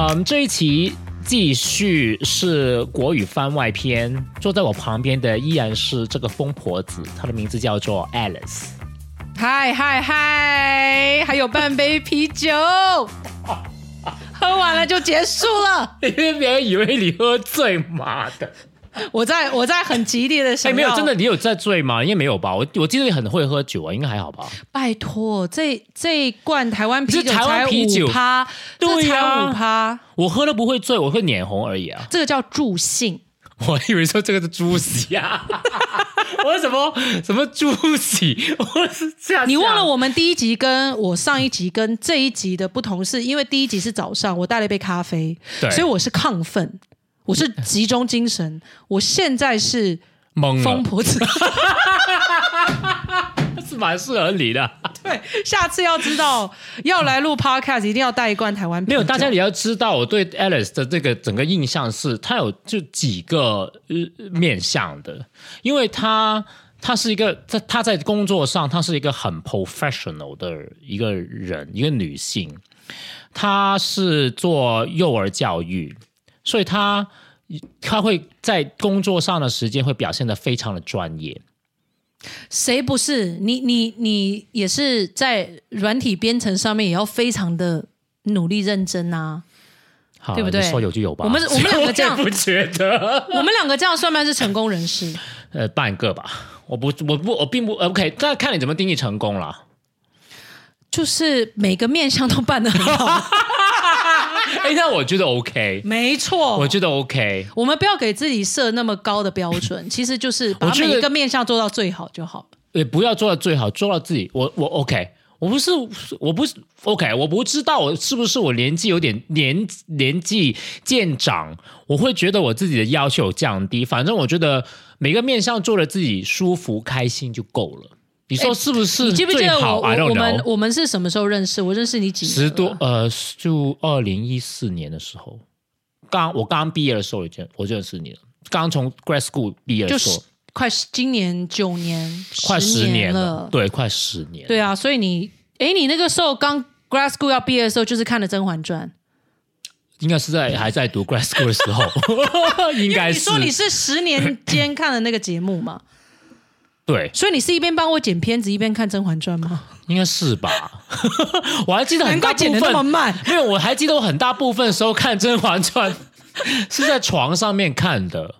嗯，这一期继续是国语番外篇，坐在我旁边的依然是这个疯婆子，她的名字叫做 Alice。嗨嗨嗨，还有半杯啤酒，喝完了就结束了。因为别人以为你喝醉，妈的！我在我在很激烈的想哎，要，没有，真的，你有在醉吗？应该没有吧？我我记得你很会喝酒啊，应该还好吧？拜托，这这一罐台湾啤酒才啤酒五趴，对这才啊五趴，我喝了不会醉，我会脸红而已啊。这个叫助兴。我以为说这个是猪喜啊，我什么什么猪喜，我是这样。你忘了我们第一集跟我上一集跟这一集的不同是，因为第一集是早上，我带了一杯咖啡，所以我是亢奋，我是集中精神。我现在是懵了，疯婆子，是蛮适合你的。对，下次要知道要来录 podcast，一定要带一罐台湾啤酒。没有，大家也要知道，我对 Alice 的这个整个印象是，她有就几个呃面向的，因为她她是一个在她在工作上，她是一个很 professional 的一个人，一个女性，她是做幼儿教育，所以他他会在工作上的时间会表现的非常的专业。谁不是你？你你也是在软体编程上面也要非常的努力认真啊！好对不对你说有就有吧。我们我们两个这样 不觉得。我们两个这样算不算是成功人士？呃，半个吧，我不，我不，我并不 OK，那看你怎么定义成功了。就是每个面相都办得很好，哎，那我觉得 OK，没错。我觉得 OK。我们不要给自己设那么高的标准，其实就是把每一个面向做到最好就好了。也不要做到最好，做到自己。我我 OK，我不是我不是 OK，我不知道我是不是我年纪有点年年纪渐长，我会觉得我自己的要求降低。反正我觉得每个面向做了自己舒服开心就够了。你说是不是你记不记得我我们。我们是什么时候认识？我认识你几年？十多，呃，就二零一四年的时候，刚我刚毕业的时候，我就我就认识你了。刚从 grad school 毕业的时候就是，快十今年九年，快十年了，对，快十年。对啊，所以你，哎，你那个时候刚 grad school 要毕业的时候，就是看了《甄嬛传》，应该是在还在读 grad school 的时候，应该是你说你是十年间看的那个节目嘛？对，所以你是一边帮我剪片子，一边看《甄嬛传》吗？应该是吧？我还记得很大部难怪剪那么分，慢。没有，我还记得我很大部分时候看《甄嬛传》是在床上面看的，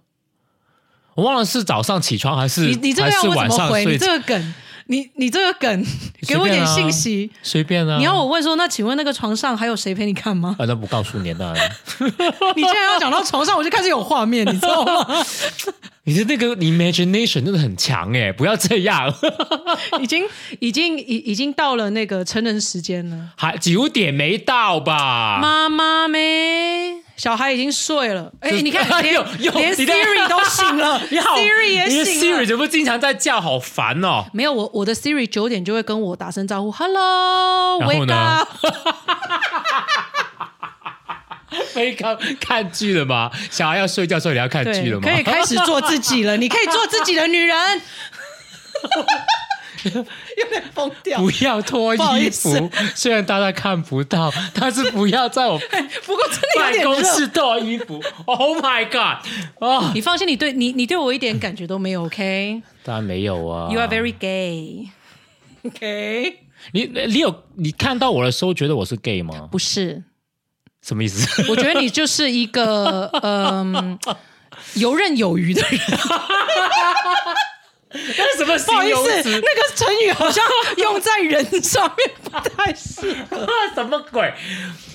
我忘了是早上起床还是你你这个还是要我怎么回？晚上睡你这个梗，你你这个梗，给我一点信息。随便啊。你要我问说，那请问那个床上还有谁陪你看吗？啊，那不告诉你当 然。你现在要讲到床上，我就开始有画面，你知道吗？你的那个 imagination 真的很强哎，不要这样，已经已经已已经到了那个成人时间了。还九点没到吧？妈妈没，小孩已经睡了。哎，就是你看，连有有连 Siri 都醒了，Siri 也醒 Siri 了。怎么经常在叫？好烦哦！没有，我我的 Siri 九点就会跟我打声招呼，Hello，然后 wake 呢 up。非看看剧了吗？小孩要睡觉的时候你要看剧，了吗？可以开始做自己了，你可以做自己的女人。有点疯掉。不要脱衣服，虽然大家看不到，但是不要在我 不过真的有办。公室脱衣服。Oh my god！哦，你放心，你对你你对我一点感觉都没有，OK？You 当然没有啊。You are very gay。OK？你你有你看到我的时候觉得我是 gay 吗？不是，什么意思？我觉得你就是一个 嗯游刃有余的人。那什么不好意思？那个成语好像用在人上面不太适合。什么鬼？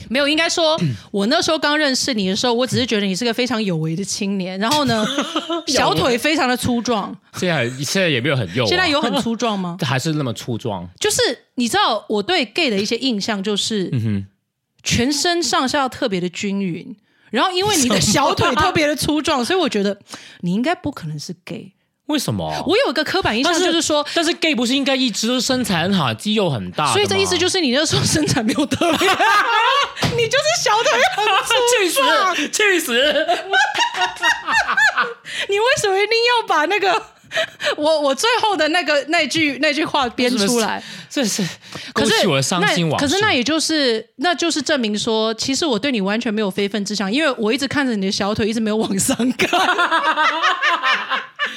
没有，应该说，我那时候刚认识你的时候，我只是觉得你是个非常有为的青年，然后呢，小腿非常的粗壮。现在现在也没有很幼、啊，现在有很粗壮吗？还是那么粗壮？就是你知道，我对 gay 的一些印象就是，嗯全身上下特别的均匀。然后，因为你的小腿特别的粗壮，所以我觉得你应该不可能是 gay。为什么？我有一个刻板印象，就是说，但是 gay 不是应该一直都身材很好，肌肉很大？所以这意思就是你那时候身材没有特别，你就是小腿很粗壮。去死去死！你为什么一定要把那个我我最后的那个那句那句话编出来，这是可是勾起我的伤心往事。那可是那也就是那就是证明说，其实我对你完全没有非分之想，因为我一直看着你的小腿，一直没有往上看。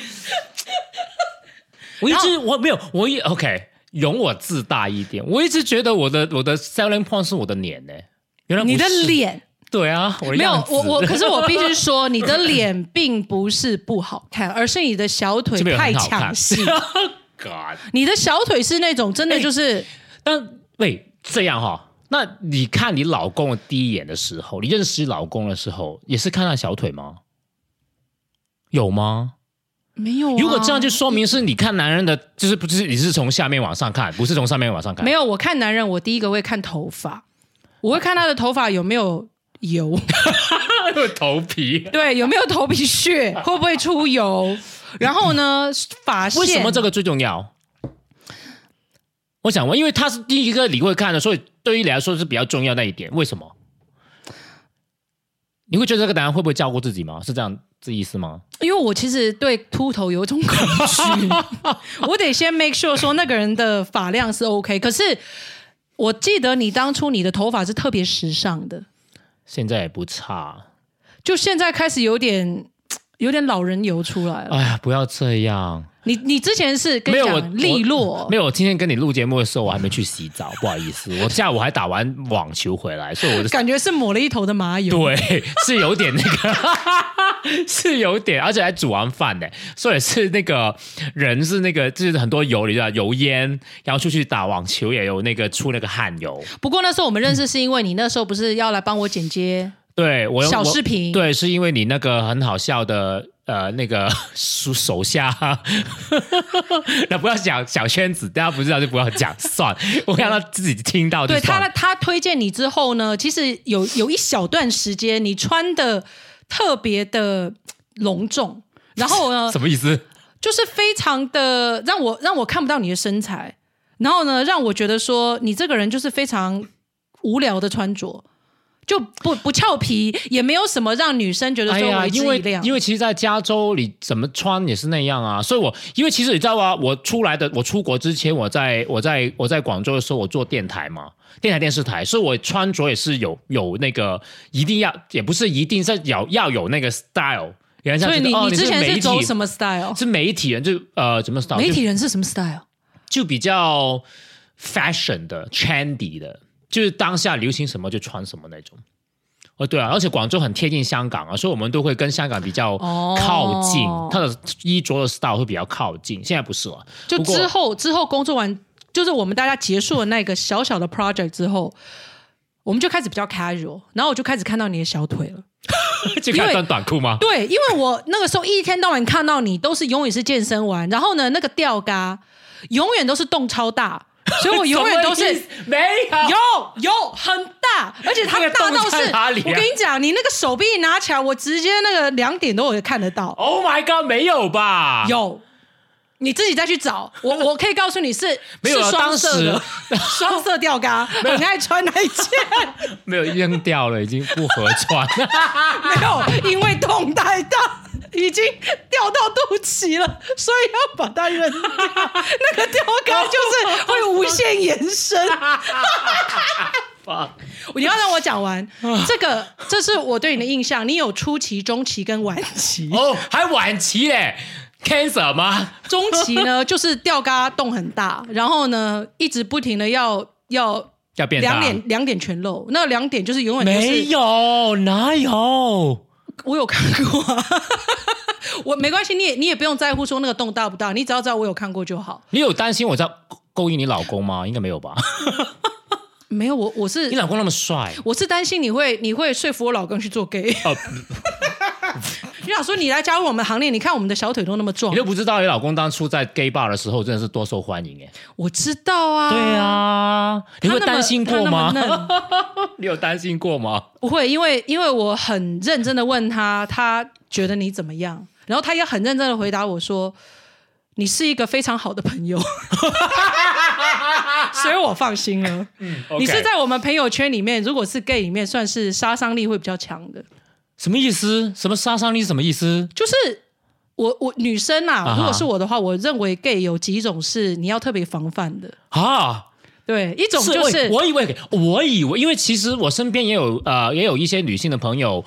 我一直我没有，我也 OK，容我自大一点。我一直觉得我的我的 selling point 是我的脸呢、原来你的是脸对啊，我的没有我我，可是我必须说，你的脸并不是不好看，而是你的小腿太很好看抢戏。God，你的小腿是那种真的就是。但喂这样哈、那你看你老公的第一眼的时候，你认识老公的时候，也是看他小腿吗？有吗？没有、啊，如果这样，就说明是你看男人的，就是不是你是从下面往上看，不是从上面往上看。没有。我看男人，我第一个会看头发，我会看他的头发有没有油，有 头皮。对，有没有头皮屑，会不会出油。然后呢，发线为什么这个最重要？我想问，因为他是第一个你会看的，所以对于你来说是比较重要那一点。为什么？你会觉得这个答案会不会照顾自己吗？是这样这意思吗？因为我其实对秃头有一种恐惧，我得先 make sure 说那个人的发量是 OK。可是我记得你当初你的头发是特别时尚的，现在也不差。就现在开始有点有点老人油出来了。哎呀，不要这样。你你之前是跟没有我讲利落，没有，我今天跟你录节目的时候，我还没去洗澡，不好意思，我下午还打完网球回来，所以我的感觉是抹了一头的麻油。对是有点那个，是有点，而且还煮完饭呢，所以是那个人是那个就是很多油，你知道油烟，然后出去打网球也有那个出那个汗油。不过那时候我们认识是因为你那时候不是要来帮我剪接对我用小我视频，对，是因为你那个很好笑的呃那个手手下，那不要讲小圈子，大家不知道就不要讲，算，我让他自己听到就对。他他推荐你之后呢，其实有有一小段时间你穿的特别的隆重，然后呢 什么意思？就是非常的让我让我看不到你的身材，然后呢让我觉得说你这个人就是非常无聊的穿着。就不不俏皮，也没有什么让女生觉得说为之因为一亮。因为其实，在加州你怎么穿也是那样啊，所以我因为其实你知道啊，我出来的我出国之前，我在我在我在广州的时候，我做电台嘛，电台电视台，所以我穿着也是有有那个一定要，也不是一定是要要有那个 style。所以你、哦、你之前是走什么 style？是媒体人就呃怎么 style？媒体人是什么 style？就比较 fashion 的 trendy 的，就是当下流行什么就穿什么那种。哦，对啊，而且广州很贴近香港啊，所以我们都会跟香港比较哦靠近，它的衣着的 style 会比较靠近。现在不是了，就之后之后工作完，就是我们大家结束了那个小小的 project 之后，我们就开始比较 casual，然后我就开始看到你的小腿了。就看穿短裤吗？对，因为我那个时候一天到晚看到你都是永远是健身完，然后呢那个吊嘎永远都是洞超大，所以我永远都是没有有有很大，而且它大到是，我跟你讲，你那个手臂拿起来，我直接那个两点都有看得到。，Oh my God，没有吧？有，你自己再去找。我 我可以告诉你是没有双色的 双色吊嘎，很爱穿那一件，没有扔掉了，已经不合穿。没有，因为痛太大。已经掉到肚脐了，所以要把它扔掉。那个吊嘎就是会无限延伸。你要让我讲完这个，这是我对你的印象。你有初期、中期跟晚期。哦，还晚期嘞，cancer 吗？中期呢，就是吊嘎洞很大，然后呢，一直不停的要要要变大两点两点全露，那两点就是永远都没有，哪有？我有看过、啊，我没关系，你也你也不用在乎说那个洞大不大，你只要知道我有看过就好。你有担心我在勾引你老公吗？应该没有吧？没有，我我是你老公那么帅，我是担心你会你会说服我老公去做 gay。哦，你想说你来加入我们行列，你看我们的小腿都那么壮你，都不知道你老公当初在 gay bar 的时候真的是多受欢迎哎。我知道啊。对啊，你会他那么担心过吗 你有担心过吗？不会，因为因为我很认真的问他，他觉得你怎么样，然后他也很认真的回答我说，你是一个非常好的朋友，所以我放心了。嗯你是在我们朋友圈里面，如果是 gay 里面，算是杀伤力会比较强的，什么意思？什么杀伤力是什么意思？就是我我女生啊，啊哈如果是我的话，我认为 gay 有几种是你要特别防范的。啊，对，一种就喂是我以为我以为，因为其实我身边也有呃也有一些女性的朋友，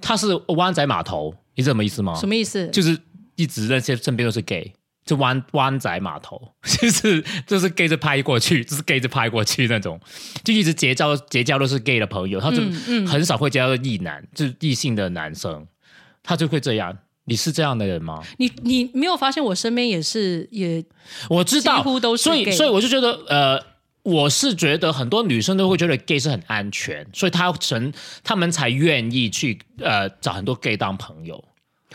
她是湾仔码头，你知道什么意思吗？什么意思？就是一直那些身边都是 gay，就湾湾仔码头，就是就是 gay 就拍过去，就是 gay 就拍过去那种，就一直结交结交都是 gay 的朋友，他就嗯很少会交到异男，就是异性的男生，他就会这样。你是这样的人吗？你你没有发现我身边也是也我知道，几乎都是所以所以我就觉得呃。我是觉得很多女生都会觉得 gay 是很安全，所以她成他们才愿意去呃找很多 gay 当朋友。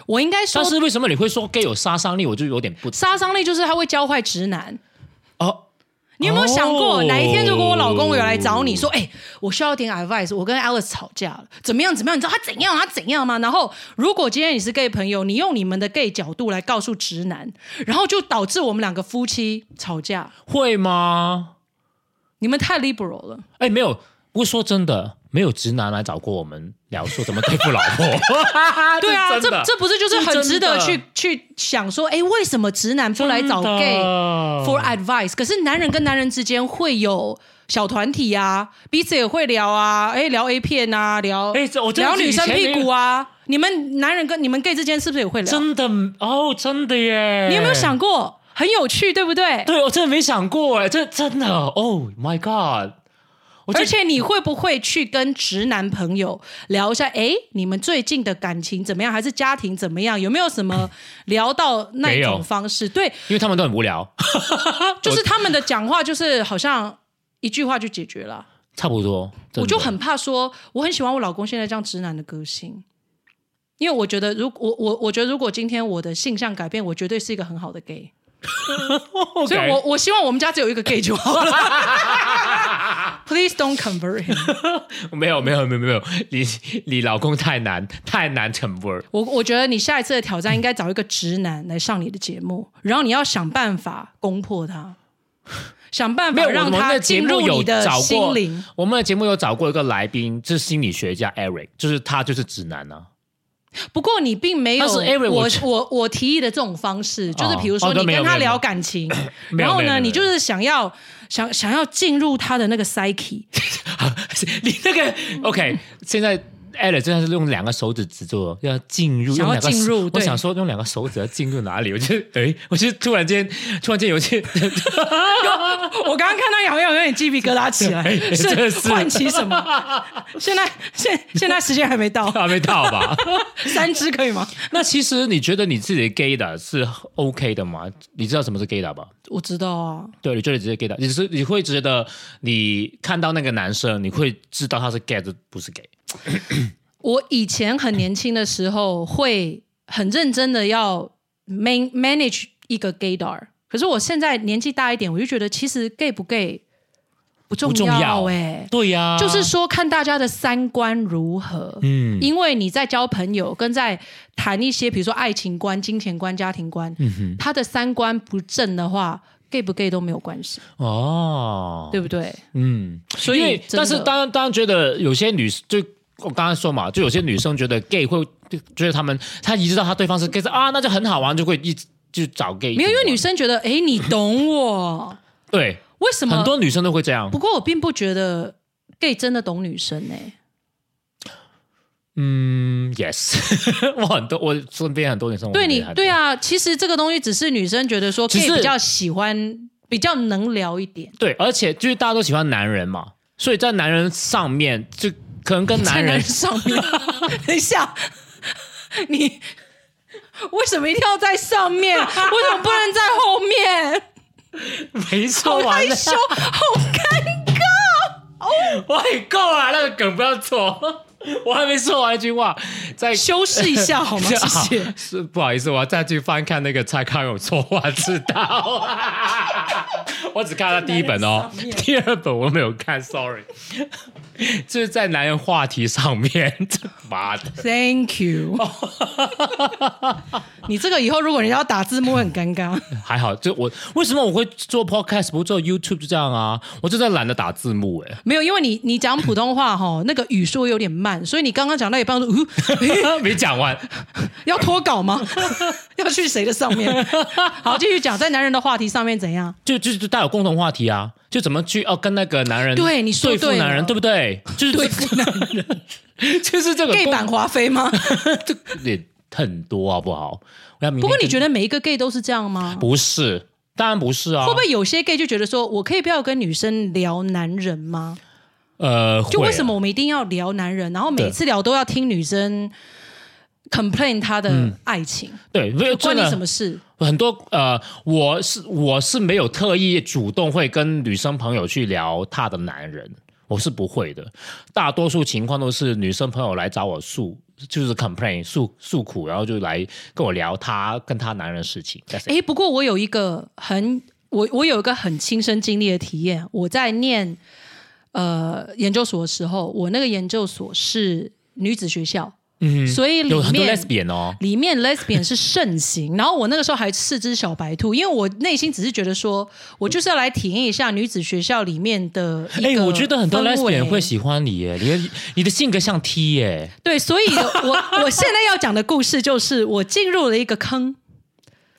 我应该说但是为什么你会说 gay 有杀伤力？我就有点不杀伤力就是他会教坏直男。哦。你有没有想过，哦哪一天如果我老公有来找你说，哎、我需要点 advice，我跟 Alice 吵架了，怎么样怎么样？你知道他怎样，他怎样吗？然后，如果今天你是 gay 朋友，你用你们的 gay 角度来告诉直男，然后就导致我们两个夫妻吵架，会吗？你们太 liberal 了。哎，没有。不过说真的，没有直男来找过我们聊说怎么对付老婆。对啊，这这不是就是很值得去去想说，哎，为什么直男不来找 gay for advice？可是男人跟男人之间会有小团体啊，彼此也会聊啊，哎，聊 A 片啊，聊哎聊女生屁股啊。你们男人跟你们 gay 之间是不是也会聊？真的哦，真的耶！你有没有？想过？很有趣，对不对？对我真的没想过哎，这真的，Oh my God！我而且你会不会去跟直男朋友聊一下？哎，你们最近的感情怎么样？还是家庭怎么样？有没有什么 聊到那种方式？对，因为他们都很无聊，就是他们的讲话，就是好像一句话就解决了。差不多。我就很怕说，我很喜欢我老公现在这样直男的个性，因为我觉得，如我我我觉得，如果今天我的性向改变，我绝对是一个很好的 gay。所以我我希望我们家只有一个 gay 就好了。Please don't convert him。没有没有没有没有，你你老公太难太难 convert。我我觉得你下一次的挑战应该找一个直男来上你的节目，然后你要想办法攻破他，想办法让他进入你的心灵。，我们的节目有找过一个来宾，就是心理学家 Eric，就是他就是直男啊。不过你并没有我我我我提议的这种方式，就是比如说你跟他聊感情，然后呢，你就是想要想想要进入他的那个 psyche，你那个 OK，现在 Alex 真的是用两个手指指住，要进入，想要进入我想说用两个手指要进入哪里？我就 哎，我就突然间突然间有些 我刚刚看到好像有点鸡皮疙瘩起来，是是唤起什么？现在现现在时间还没到，还没到吧？三支可以吗？那其实你觉得你自己的 gay 的是 OK 的吗？你知道什么是 gay 的吧？我知道啊，对，你觉得直接 gay 的，你是你会觉得你看到那个男生，你会知道他是 gay 还是不是 gay？我以前很年轻的时候会很认真的要 man manage 一个 gaydar，可是我现在年纪大一点，我就觉得其实 gay 不 gay 不重要哎、对呀、就是说看大家的三观如何。嗯。因为你在交朋友，跟在谈一些比如说爱情观、金钱观、家庭观，嗯他的三观不正的话，gay 不 gay 都没有关系，哦，对不对？嗯，所以但是当然当然觉得有些女就我刚刚说嘛，就有些女生觉得 gay 会觉得他们她一知道她对方是 gay 啊，那就很好玩，就会一直就找 gay 没有，因为女生生觉得，哎，你懂我，对为什么？很多女生都会这样不，过我并不觉得 gay 真的懂女生呢、嗯，yes，我很多我身边很多女生我对你对啊，其实这个东西只是女生觉得说 gay 比较喜欢，比较能聊一点。对，而且就是大家都喜欢男人嘛，所以在男人上面就可能跟男在人上面，等一下，你为什么一定要在上面？为什么不能在后面？没好说完了，害羞，好尴尬。喂，够了，那个梗不要做，我还没说完一句话，再修饰一下好吗？谢谢。是不好意思，我要再去翻看那个蔡康永说话之道。我只看了第一本哦第二本我没有看，sorry。就是在男人话题上面，这 妈的，Thank you。你这个以后如果你要打字幕会很尴尬。还好，就我为什么我会做 podcast 不做 YouTube 就这样啊？我就在懒得打字幕哎、没有，因为你你讲普通话哈，那个语速有点慢，所以你刚刚讲到一半说，呃，没讲完。要脱稿吗？要去谁的上面？好，继续讲，在男人的话题上面怎样？就就就大家有共同话题啊，就怎么去哦跟那个男人对你说对对付男人，对不对？就是对付男人，就是这个 gay 版华妃吗？也很多好不好？我要明不过你跟觉得每一个 gay 都是这样吗？不是？当然不是啊，会不会有些 gay 就觉得说，我可以不要跟女生聊男人吗？呃，就为什么我们一定要聊男人，然后每次聊都要听女生 complain 他的爱情，对？没有关你什么事？很多呃，我是我是没有特意主动会跟女生朋友去聊她的男人，我是不会的。大多数情况都是女生朋友来找我诉，就是 complain 诉诉苦，然后就来跟我聊她跟她男人的事情。诶，不过我有一个很我我有一个很亲身经历的体验，我在念呃研究所的时候，我那个研究所是女子学校，嗯，所以里面 lesbian 哦，里面 lesbian 是盛行，然后我那个时候还是只小白兔，因为我内心只是觉得说，我就是要来体验一下女子学校里面的一哎、个我觉得很多 lesbian 会喜欢你耶，你的你的性格像 T 耶，对，所以我 我现在要讲的故事就是我进入了一个坑，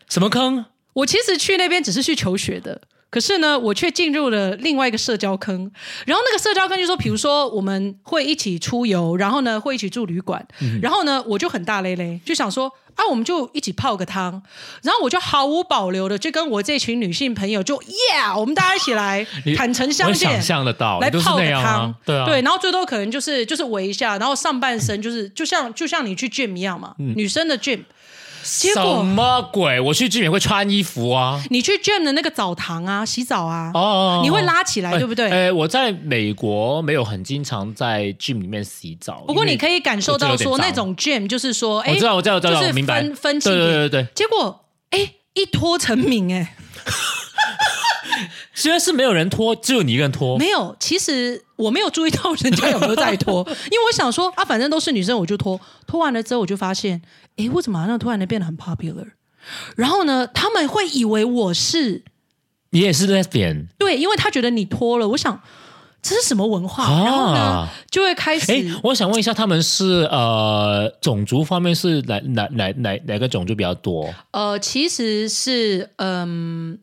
什么坑？我其实去那边只是去求学的。可是呢，我却进入了另外一个社交坑。然后那个社交坑就说，比如说我们会一起出游，然后呢会一起住旅馆，然后呢我就很大咧咧，就想说啊，我们就一起泡个汤。然后我就毫无保留的就跟我这群女性朋友就耶我们大家一起来 坦诚相见想，象得到，来泡个汤对啊，对，然后最多可能就是就是围一下，然后上半身就是就像就像你去 gym 一样嘛，嗯女生的 gym。结什么鬼？我去剧也会穿衣服啊。你去 gym 的那个澡堂啊，洗澡啊，哦，你会拉起来，对不对？哎，我在美国没有很经常在 gym 里面洗澡，不过你可以感受到说那种 gym 就是说，哎，我知道，我知道，我知道，明白，分分清对别对对对，结果哎一脱成名哎，虽然是没有人脱，只有你一个人脱，没有，其实我没有注意到人家有没有在脱，因为我想说啊，反正都是女生，我就脱。脱完了之后，我就发现，哎，我怎么好像突然的变得很 popular？然后呢，他们会以为我是你也是 lesbian 对，因为他觉得你脱了，我想这是什么文化？然后呢啊？，就会开始哎，我想问一下，他们是呃种族方面是哪哪哪哪哪个种族比较多？呃，其实是嗯，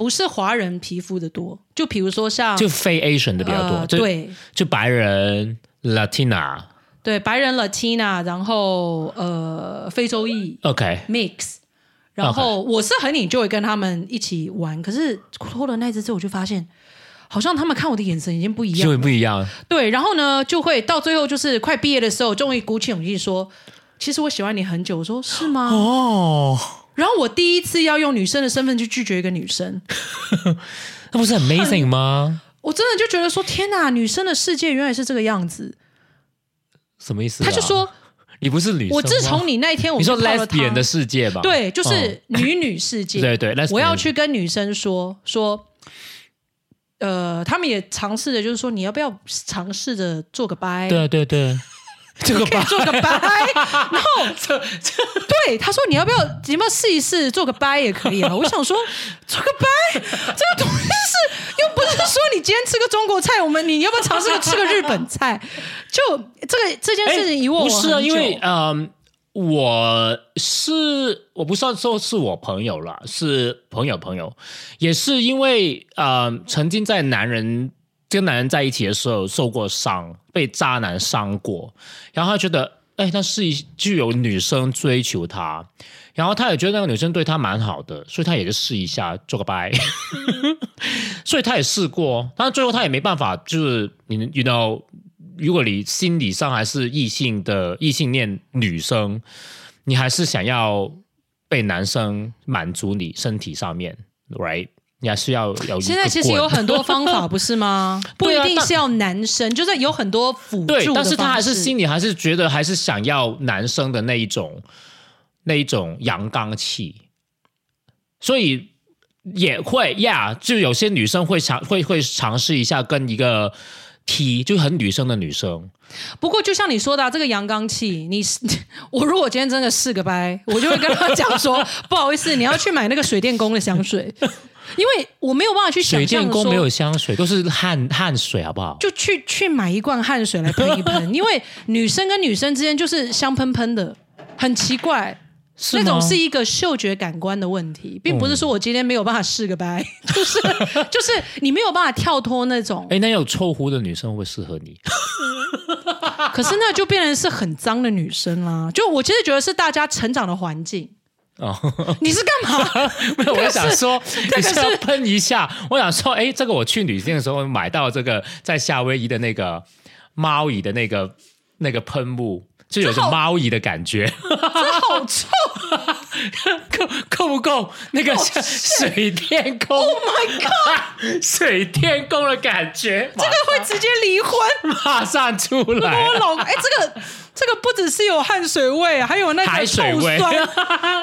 不是华人皮肤的多，就比如说像就非 Asian 的比较多，对就白人 Latina。对，白人 Latina，然后呃，非洲裔 OK，mix，然后我是很 enjoy 跟他们一起玩，可是脱了那只之后，我就发现。好像他们看我的眼神已经不一样就了，不一样。对，然后呢，就会到最后就是快毕业的时候，终于鼓起勇气说：“其实我喜欢你很久。”我说：“是吗？”哦，然后我第一次要用女生的身份去拒绝一个女生，那不是很 amazing 吗？我真的就觉得说：“天哪，女生的世界原来是这个样子。什么意”思、啊？他就说你不是女：“生我自从你那一天，我你说 lesbian 的世界吧？对，就是女女世界。对对我要去跟女生说说，呃，他们也尝试着，就是说，你要不要尝试着做个掰？对对对，这个吧，做个掰，然后这这对他说你要不要你要不要试一试做个掰也可以啊？我想说做个掰，这个东西是又不是说你今天吃个中国菜，我们你要不要尝试个吃个日本菜？就这个这件事情以我不是啊，因为嗯、我是我不算说是我朋友了，是朋友朋友，也是因为呃，曾经在男人跟男人在一起的时候受过伤，被渣男伤过，然后他觉得。哎，那是一就有女生追求他，然后他也觉得那个女生对他蛮好的，所以他也就试一下做个拜，所以他也试过，但是最后他也没办法，就是你 you know 如果你心理上还是异性的异性恋女生，你还是想要被男生满足你身体上面，right？你还是要有现在其实有很多方法，不是吗？不一定是要男生，就是有很多辅助的对，但是他还是心里还是觉得还是想要男生的那一种那一种阳刚气，所以也会呀就有些女生会尝会会尝试一下跟一个 T，就很女生的女生。不过就像你说的、啊，这个阳刚气，你是我如果今天真的是个掰，我就会跟他讲说，不好意思，你要去买那个水电工的香水，因为我没有办法去想水象说电工没有香水，都是汗汗水，好不好？就去去买一罐汗水来喷一喷，因为女生跟女生之间就是香喷喷的，很奇怪。是吗那种是一个嗅觉感官的问题，并不是说我今天没有办法试个掰，就是就是你没有办法跳脱那种，哎，那有臭狐的女生会不会适合你？可是那就变成是很脏的女生啦。就我其实觉得是大家成长的环境。哦，你是干嘛？没有，我想说，你是要喷一下。我想说，哎，这个我去旅店的时候买到这个在夏威夷的那个猫椅的那个那个喷雾，就有种猫椅的感觉，这好臭 够够不够那个像水电工？Oh my god！水电工的感觉，这这个会直接离婚。马上出来我。老哎，这个这个不只是有汗水味，还有那个臭酸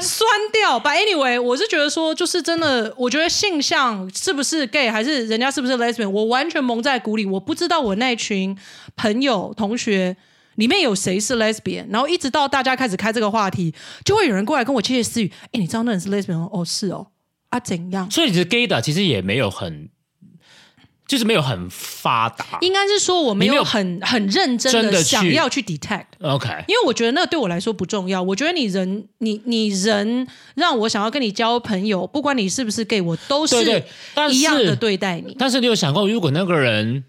酸掉。But anyway，我是觉得说，就是真的，我觉得性向是不是 gay，还是人家是不是 lesbian，我完全蒙在鼓里。我不知道我那群朋友同学。里面有谁是 lesbian，然后一直到大家开始开这个话题，就会有人过来跟我窃窃私语：“哎，你知道那人是 lesbian 吗？哦，是哦，啊怎样？所以你的 gay 的其实也没有很，就是没有很发达。应该是说我没有很很认真的想要去 detect。OK，因为我觉得那对我来说不重要。我觉得你人，你你人让我想要跟你交朋友，不管你是不是 gay，我都是一样的是对待你。但是你有想过，如果那个人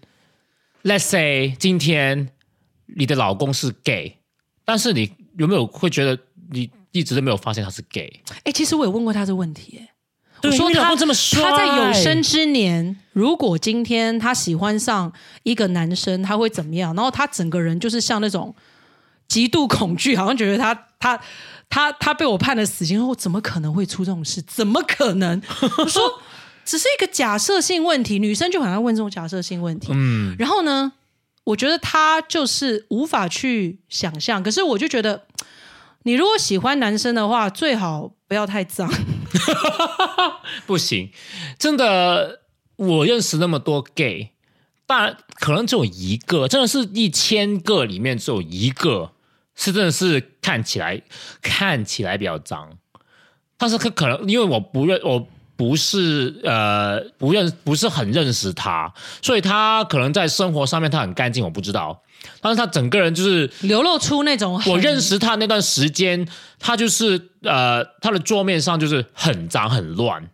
，let's say 今天你的老公是 gay，但是你有没有会觉得你一直都没有发现他是 gay？哎，其实我有问过他这个问题，哎，我说他这么帅他在有生之年，如果今天他喜欢上一个男生，他会怎么样？然后他整个人就是像那种极度恐惧，好像觉得他他他他被我判了死刑，后怎么可能会出这种事？怎么可能？我说只是一个假设性问题，女生就很爱问这种假设性问题。嗯，然后呢，我觉得他就是无法去想象。可是我就觉得，你如果喜欢男生的话，最好不要太脏。不行，真的，我认识那么多 gay，但可能只有一个，真的是一千个里面只有一个是真的是看起来看起来比较脏，但是可可能因为我不认我。不是呃，不认不是很认识他，所以他可能在生活上面他很干净，我不知道。但是他整个人就是流露出那种我认识他那段时间，他就是呃，他的桌面上就是很脏很乱，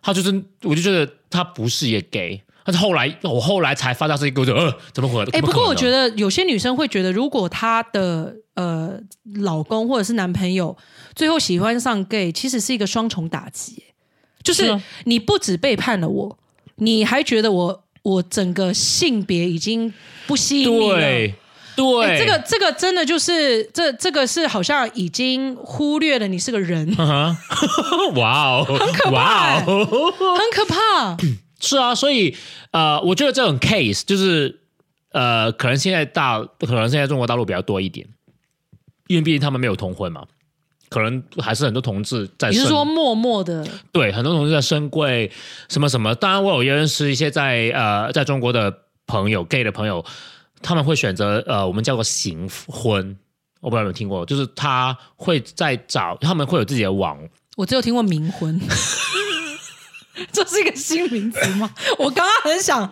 他就是我就觉得他不是一个 gay，但是后来我后来才发现是一个，我就呃，怎么可能？哎、不过我觉得得有些女生会觉得，如果她的呃老公或者是男朋友最后喜欢上 gay，其实是一个双重打击，就是你不止背叛了我，你还觉得我我整个性别已经不吸引你了。对这个这个真的就是这这个是好像已经忽略了你是个人，哇哦，很可怕哇哎哦，很可怕。是啊，所以呃，我觉得这种 case 就是呃，可能现在大，可能现在中国大陆比较多一点，因为毕竟他们没有同婚嘛，可能还是很多同志在你是说默默的对，很多同志在深柜什么什么。当然，我有认识一些在呃在中国的朋友，gay 的朋友，他们会选择呃我们叫做行婚，我不知道有没有听过，就是他会在找，他们会有自己的网，我只有听过冥婚，这是一个新名词吗？我刚刚很想，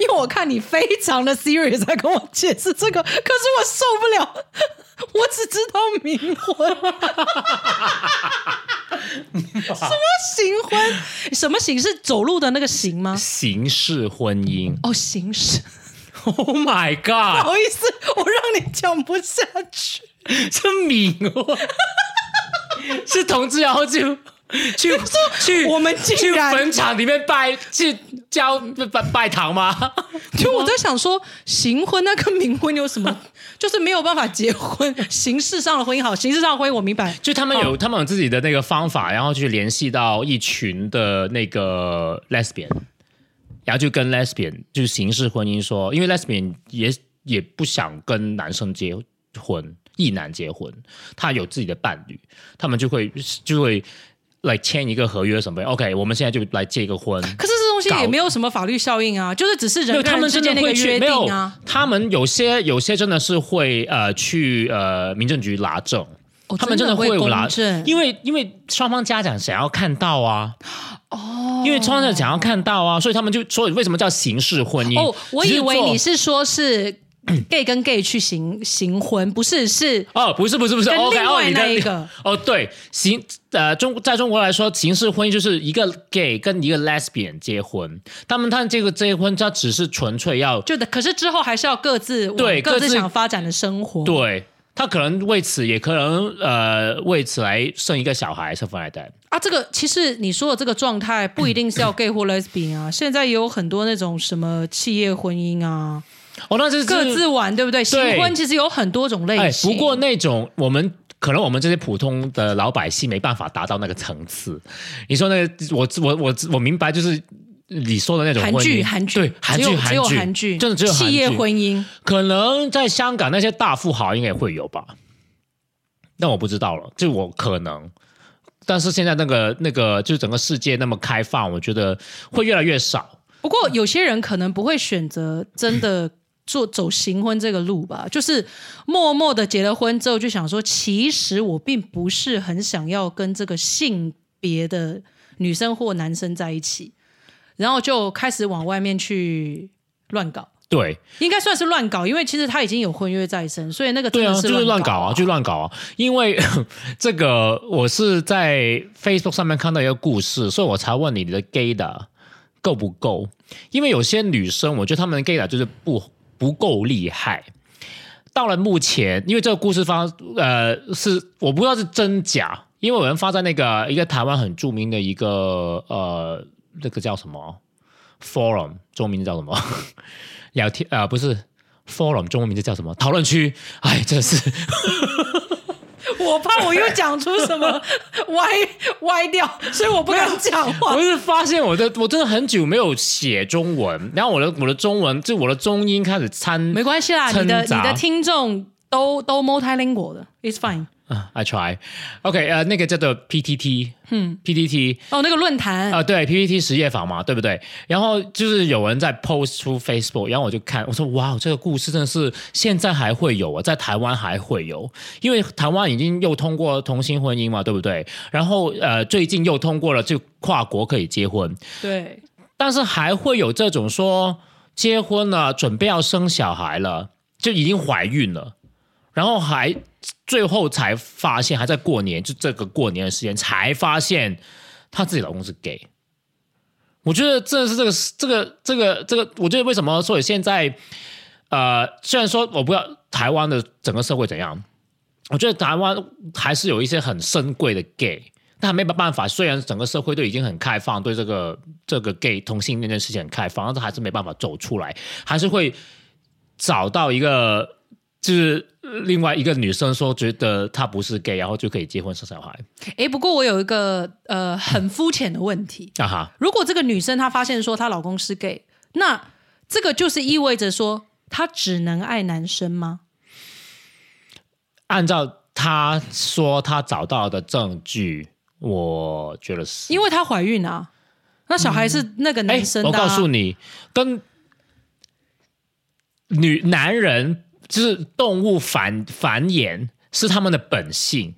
因为我看你非常的 serious 在跟我解释这个，可是我受不了，我只知道冥婚。什么行婚？什么行是走路的那个行吗？形式婚姻。哦，形式。Oh my 不 god！不好意思，我让你讲不下去。是冥婚，是同志，然后就去 去我们去坟场里面拜去教拜拜堂吗？就我在想说，行婚那跟冥婚有什么？就是没有办法结婚，形式上的婚姻好，形式上的婚姻我明白。就他们有、他们有自己的那个方法，然后去联系到一群的那个 lesbian，然后就跟 lesbian 就是形式婚姻说，因为 lesbian 也也不想跟男生结婚，异男结婚，他有自己的伴侣，他们就会就会来签一个合约什么的，OK，我们现在就来结一个婚，可是这东东西也没有什么法律效应啊，就是只是，人跟人他们真的之间那个约会去没有定啊。，他们有些有些真的是会呃去呃民政局拿证，哦他们真的会拿证，因为因为双方家长想要看到啊，哦，因为双方家长想要看到啊，所以他们就所以为什么叫形式婚姻？哦，我以为你是是说是 gay 跟 gay 去行行婚，不是是哦，不是不是不是另外那一个哦对，行呃中在中国来说，形式婚姻就是一个 gay 跟一个 lesbian 结婚，他们他这个结婚，他只是纯粹要就的，可是之后还是要各自往各自对各自想发展的生活。对。他可能为此，也可能呃为此来生一个小孩，生富二代。啊，这个其实你说的这个状态不一定是要 gay 或 lesbian 啊，现在也有很多那种什么企业婚姻啊，哦，那这是各自玩，对不对？新婚其实有很多种类哎，型。不过那种我们可能我们这些普通的老百姓没办法达到那个层次。你说那个，我我我我明白，就是你说的那种韩剧韩剧对韩剧韩韩剧，真的只有韩企业婚姻。可能在香港那些大富豪应该也会有吧，但我不知道了，就我可能。但是现在那个那个，就是整个世界那么开放，我觉得会越来越少。不过有些人可能不会选择真的做走行婚这个路吧，就是默默的结了婚之后就想说，其实我并不是很想要跟这个性别的女生或男生在一起，然后就开始往外面去乱搞。对应该算是乱搞，因为其实他已经有婚约在身，所以那个真对啊，就是乱搞搞啊，就乱搞啊。因为 这个，我是在 Facebook 上面看到一个故事，所以我才问你你的 gay 的够不够？因为有些女生，我觉得她们的 gay 的就是不不够厉害。到了目前，因为这个故事发呃是我不知道是真假，因为我们发在那个一个台湾很著名的一个呃那个叫什么 forum，中文名字叫什么？聊天啊、不是 forum，中文名字叫什么？讨论区。哎，真是我怕我又讲出什么歪 歪掉，所以我不敢讲话我。是发现我的我真的很久没有写中文，然后我的我的中文就我的中音开始掺没关系啦，你的你的听众都都 multilingual 的，it's fine。啊，I try。OK，呃，那个叫做 PTT，嗯，PTT，哦，那个论坛，啊，对，PPT 实业坊嘛，对不对？然后就是有人在 post 出 Facebook，然后我就看，我说哇，这个故事真的是现在还会有啊，在台湾还会有，因为台湾已经又通过同性婚姻嘛，对不对？然后呃，最近又通过了就跨国可以结婚，对，但是还会有这种说结婚了，准备要生小孩了，就已经怀孕了，然后还最后才发现，还在过年，就这个过年的时间才发现她自己老公是 gay。我觉得真的是这个这个这个这个，我觉得为什么所以现在呃，虽然说我不知道台湾的整个社会怎样，我觉得台湾还是有一些很深贵的 gay，但没办法，虽然整个社会都已经很开放，对这个这个 gay 同性恋这件事情很开放，但是还是没办法走出来，还是会找到一个就是另外一个女生说觉得她不是 gay，然后就可以结婚生小孩哎，不过我有一个呃很肤浅的问题，啊哈。如果这个女生她发现说她老公是 gay，那这个就是意味着说她只能爱男生吗？按照她说她找到的证据，我觉得是。因为她怀孕啊，那小孩是那个哎男生的、啊我告诉你，跟女男人就是动物繁繁衍是他们的本性，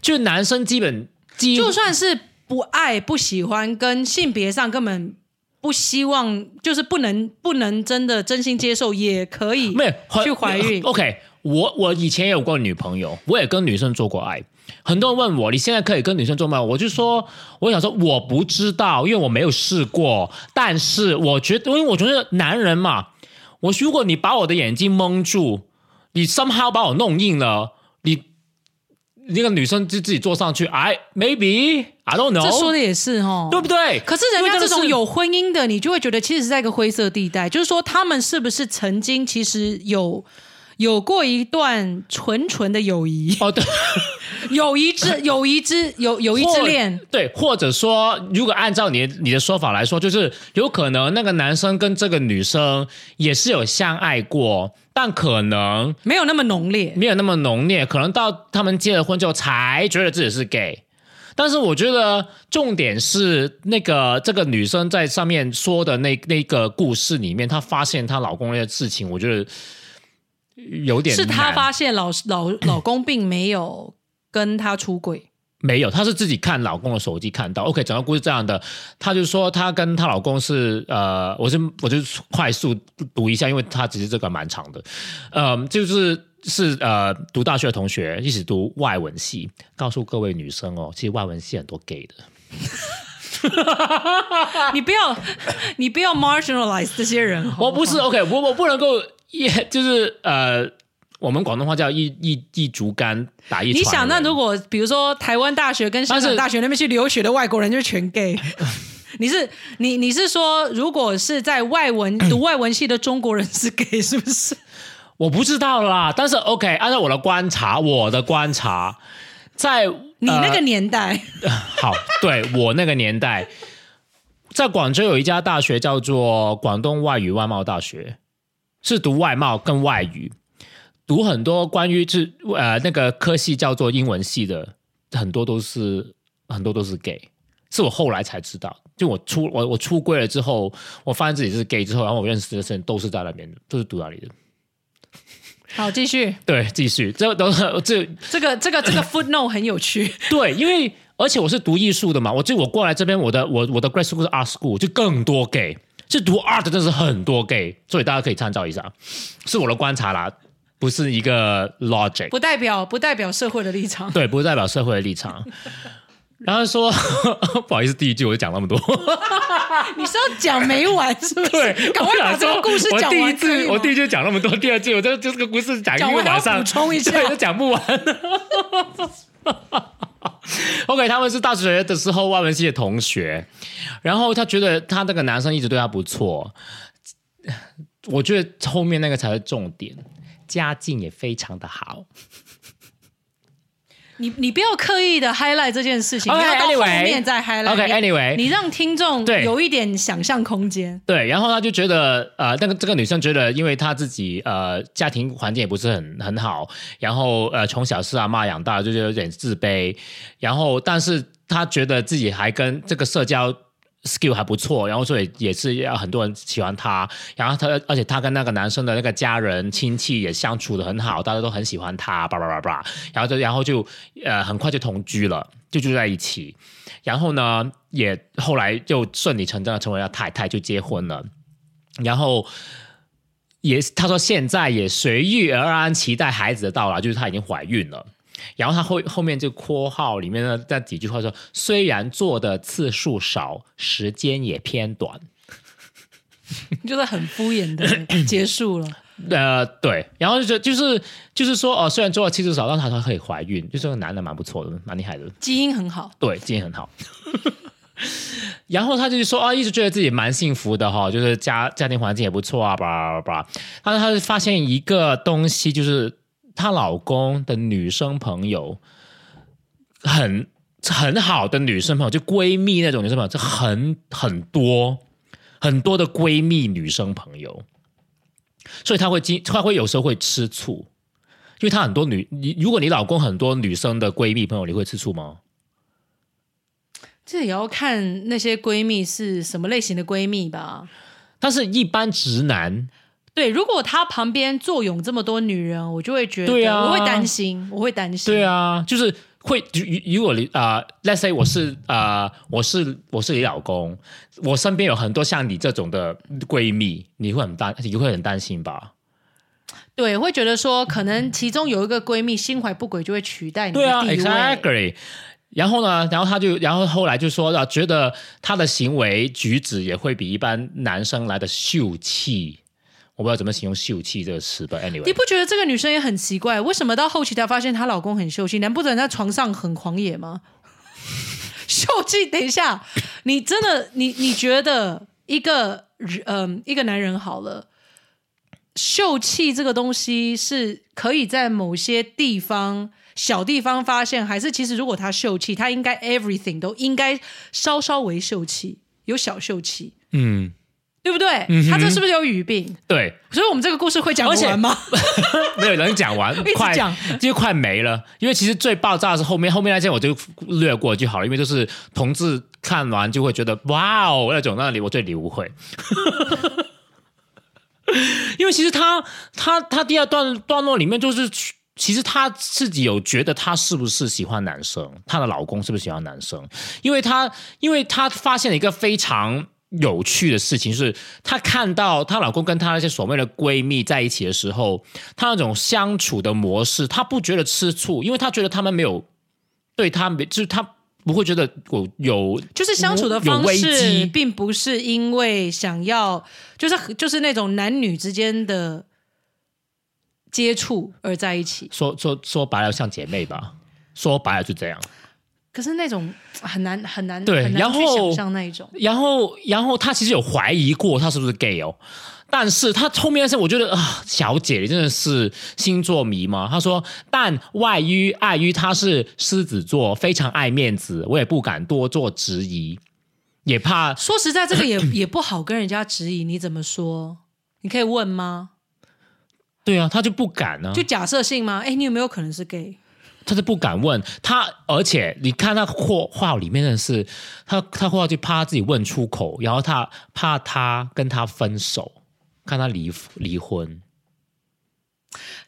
就是男生基本基就算是不爱、不喜欢，跟性别上根本不希望，就是不能不能真的真心接受，也可以没有去怀孕。OK，我我以前也有过女朋友，我也跟女生做过爱。很多人问我，你现在可以跟女生做吗？我就说，我想说我不知道，因为我没有试过。但是我觉得，因为我觉得男人嘛，我如果你把我的眼睛蒙住，你 somehow 把我弄硬了，你那个女生就自己坐上去，I maybe I don't know，这说的也是哦，对不对？可是人家这种有婚姻的，你就会觉得其实是在一个灰色地带，就是说他们是不是曾经其实有有过一段纯纯的友谊，哦对。友谊之友谊之友友谊之或恋，对，或者说，如果按照你的你的说法来说，就是有可能那个男生跟这个女生也是有相爱过，但可能没有那么浓烈。没有那么浓烈，可能到他们结了婚之后才觉得自己是 gay。但是我觉得重点是那个这个女生在上面说的那那个故事里面，她发现她老公那些事情，我觉得有点是她发现老老老公并没有跟她出轨，没有，她是自己看老公的手机看到。OK，整个故事这样的，她就说她跟她老公是呃，我是我就快速读一下，因为她只是这个蛮长的，呃，就是是呃读大学的同学一起读外文系，告诉各位女生哦，其实外文系很多 gay 的。你不要你不要 marginalize 这些人好好，我不是 OK，我我不能够也就是呃，我们广东话叫一一一竹竿打一船。你想，那如果比如说台湾大学跟香港大学那边去留学的外国人，就全 gay。你是你你是说，如果是在外文读外文系的中国人是 gay 是不是？我不知道啦，但是 OK，按照我的观察，我的观察，在你那个呃年代，好，对我那个年代，在广州有一家大学叫做广东外语外贸大学，是读外贸跟外语，读很多关于是呃那个科系叫做英文系的，很多都是很多都是 gay，是我后来才知道。就我出我我出柜了之后，我发现自己是 gay 之后，然后我认识的人都是在那边的，都是读那里的。好，继续对，继续，这都是这 这个这个这个 footnote 很有趣。对，因为而且我是读艺术的嘛，我就我过来这边，我的我我的 grad school 是 art school，就更多 gay，是读 art 真的是很多 gay，所以大家可以参照一下，是我的观察啦，不是一个 logic，不代表不代表社会的立场。对，不代表社会的立场。然后说 不好意思，第一句我就讲那么多，你是要讲没完是不是？对，赶快把这个故事我讲完。第一句可以吗我第一句讲那么多，第二句我就就这个故事讲一个晚上，补充一下对，都讲不完。OK，他们是大学的时候外文系的同学，然后他觉得他那个男生一直对他不错，我觉得后面那个才是重点，家境也非常的好。你你不要刻意的 highlight 这件事情你要到后面再 highlight。OK，anyway 你让听众对有一点想象空间。对，然后他就觉得，呃，那个这个女生觉得，因为她自己呃家庭环境也不是很很好，然后呃从小是阿妈养大，就觉得有点自卑，然后但是她觉得自己还跟这个社交 skill 还不错，然后所以也是要很多人喜欢她，然后她而且她跟那个男生的那个家人亲戚也相处的很好，大家都很喜欢她，叭叭叭叭，然后就然后就呃很快就同居了，就住在一起，然后呢也后来就顺理成章的成为了太太，就结婚了，然后。也，她说现在也随遇而安，期待孩子的到来，就是她已经怀孕了。然后他后后面就括号里面的那几句话说，虽然做的次数少，时间也偏短。就是很敷衍的 结束了。呃，对，然后就就是就是说，哦、虽然做的次数少，但她还可以怀孕，就是个男的蛮不错的，蛮厉害的。基因很好，对，基因很好。然后他就是说啊，一直觉得自己蛮幸福的哈，就是家家庭环境也不错啊，叭叭叭。但是她就发现一个东西，就是她老公的女生朋友很很好的女生朋友，就闺蜜那种女生朋友，就很很多很多的闺蜜女生朋友，所以她会经她会有时候会吃醋，因为她很多女你如果你老公很多女生的闺蜜朋友，你会吃醋吗？这也要看那些闺蜜是什么类型的闺蜜吧。但是，一般直男，对，如果他旁边坐拥这么多女人，我就会觉得，对啊我会担心，我会担心。对，啊，就是会，如如果你啊、l e t s say 我是啊、我是我是你老公，我身边有很多像你这种的闺蜜，你会很担，你会很担心吧？对，会觉得说，可能其中有一个闺蜜心怀不轨，就会取代你的对啊地位。，exactly。然后呢，然后他就，然后后来就说啊，觉得他的行为举止也会比一般男生来的秀气。我不知道怎么形容“秀气”这个词吧。Anyway，你不觉得这个女生也很奇怪？为什么到后期她发现她老公很秀气？难不成在床上很狂野吗？秀气？等一下，你真的你你觉得一个嗯、一个男人好了，秀气这个东西是可以在某些地方小地方发现，还是其实如果他秀气，他应该 everything 都应该稍稍微秀气，有小秀气。嗯，对不对？嗯哼他这是不是有语病？对，所以我们这个故事会讲而且得完吗？没有人讲完 快讲就快没了。因为其实最爆炸的是后面，后面那件我就略过就好了，因为就是同志看完就会觉得哇哦那种，那里我最理不会。因为其实他他他第二段段落里面就是，其实他自己有觉得他是不是喜欢男生，她的老公是不是喜欢男生？因为他因为他发现了一个非常有趣的事情，是她看到她老公跟她那些所谓的闺蜜在一起的时候，她那种相处的模式，她不觉得吃醋，因为她觉得他们没有对她没，就是她不会觉得我有就是相处的方式，并不是因为想要，就是就是那种男女之间的接触而在一起。说说说白了像姐妹吧，说白了就这样。可是那种很难很难，对很难去然后想象那一种。然后，然后他其实有怀疑过他是不是 gay 哦，但是他后面是我觉得啊，小姐你真的是星座迷吗？他说，但外于碍于他是狮子座，非常爱面子，我也不敢多做质疑，也怕说实在，这个也 也不好跟人家质疑，你怎么说？你可以问吗？对啊，他就不敢呢、就假设性吗？哎，你有没有可能是 gay？他是不敢问他，而且你看他话话里面的是，他他话就怕自己问出口，然后他怕他跟他分手，看他离离婚。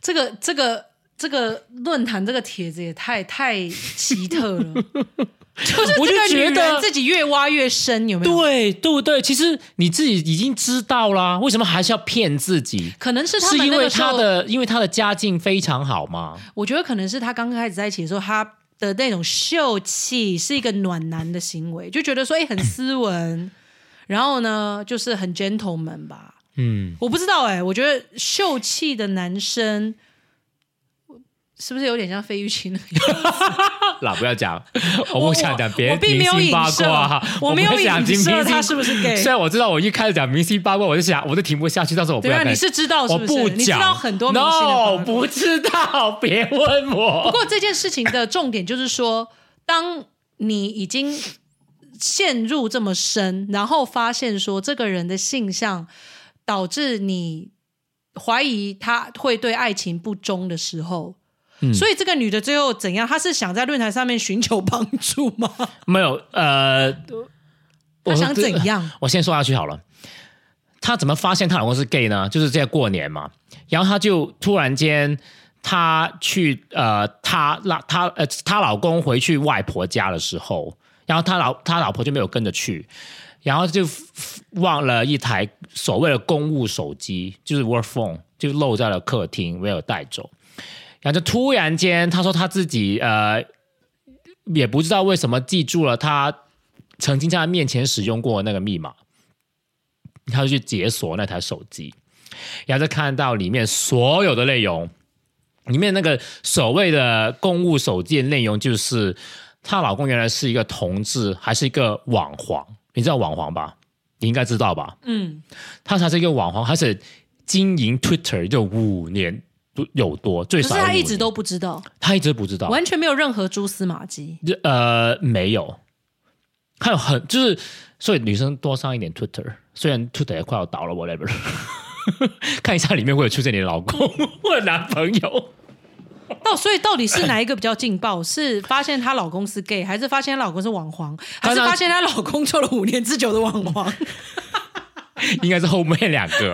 这个这个这个论坛这个帖子也太太奇特了，就是我就觉得人自己越挖越深，有没有？对对不对？其实你自己已经知道啦，为什么还是要骗自己？可能是他是因为他，的，因为他的家境非常好吗？我觉得可能是他刚开始在一起的时候，他的那种秀气是一个暖男的行为，就觉得说，哎，很斯文，然后呢，就是很 gentleman 吧。嗯，我不知道哎、我觉得秀气的男生是不是有点像费玉清那 不要讲，我不想讲别我人明并没有影星八射卦，我没有不想影射听明星他是不是 gay 虽然我知道我一开始讲明星八卦，我就想我就停不下去，但是我不对啊，要你是知道是我不不是？你知道很多明星的 no 不知道，别问我不我。过这件事情的重点就是说，当你已经陷入这么深，然后发现说这个人的性向导致你怀疑他会对爱情不忠的时候。嗯所以这个女的最后怎样？她是想在论坛上面寻求帮助吗？没有，呃，她我想怎样？我先说下去好了。她怎么发现她老公是 gay 呢？就是在过年嘛，然后她就突然间，她去呃，她老她呃，她老公回去外婆家的时候，然后她老她老婆就没有跟着去，然后就忘了一台所谓的公务手机，就是 work phone，就漏在了客厅，没有带走。然后就突然间，她说她自己呃，也不知道为什么记住了她曾经在她面前使用过那个密码，他就去解锁那台手机，然后就看到里面所有的内容，里面那个所谓的公务手机的内容就是她老公原来是一个同志，还是一个网黄，你知道网黄吧？你应该知道吧？嗯，他才是一个网黄，而且经营 Twitter 就五年有多，最少可是少有五年她一直都不知道，他一直不知道，完全没有任何蛛丝马迹。就呃没有，还有很就是，所以女生多上一点 Twitter，虽然 Twitter 也快要倒了，whatever，看一下里面会有出现你的老公或者男朋友。到所以到底是哪一个比较劲爆？是发现她老公是 gay，还是发现她老公是网黄，还是发现她老公做了五年之久的网黄？应该是后面两个。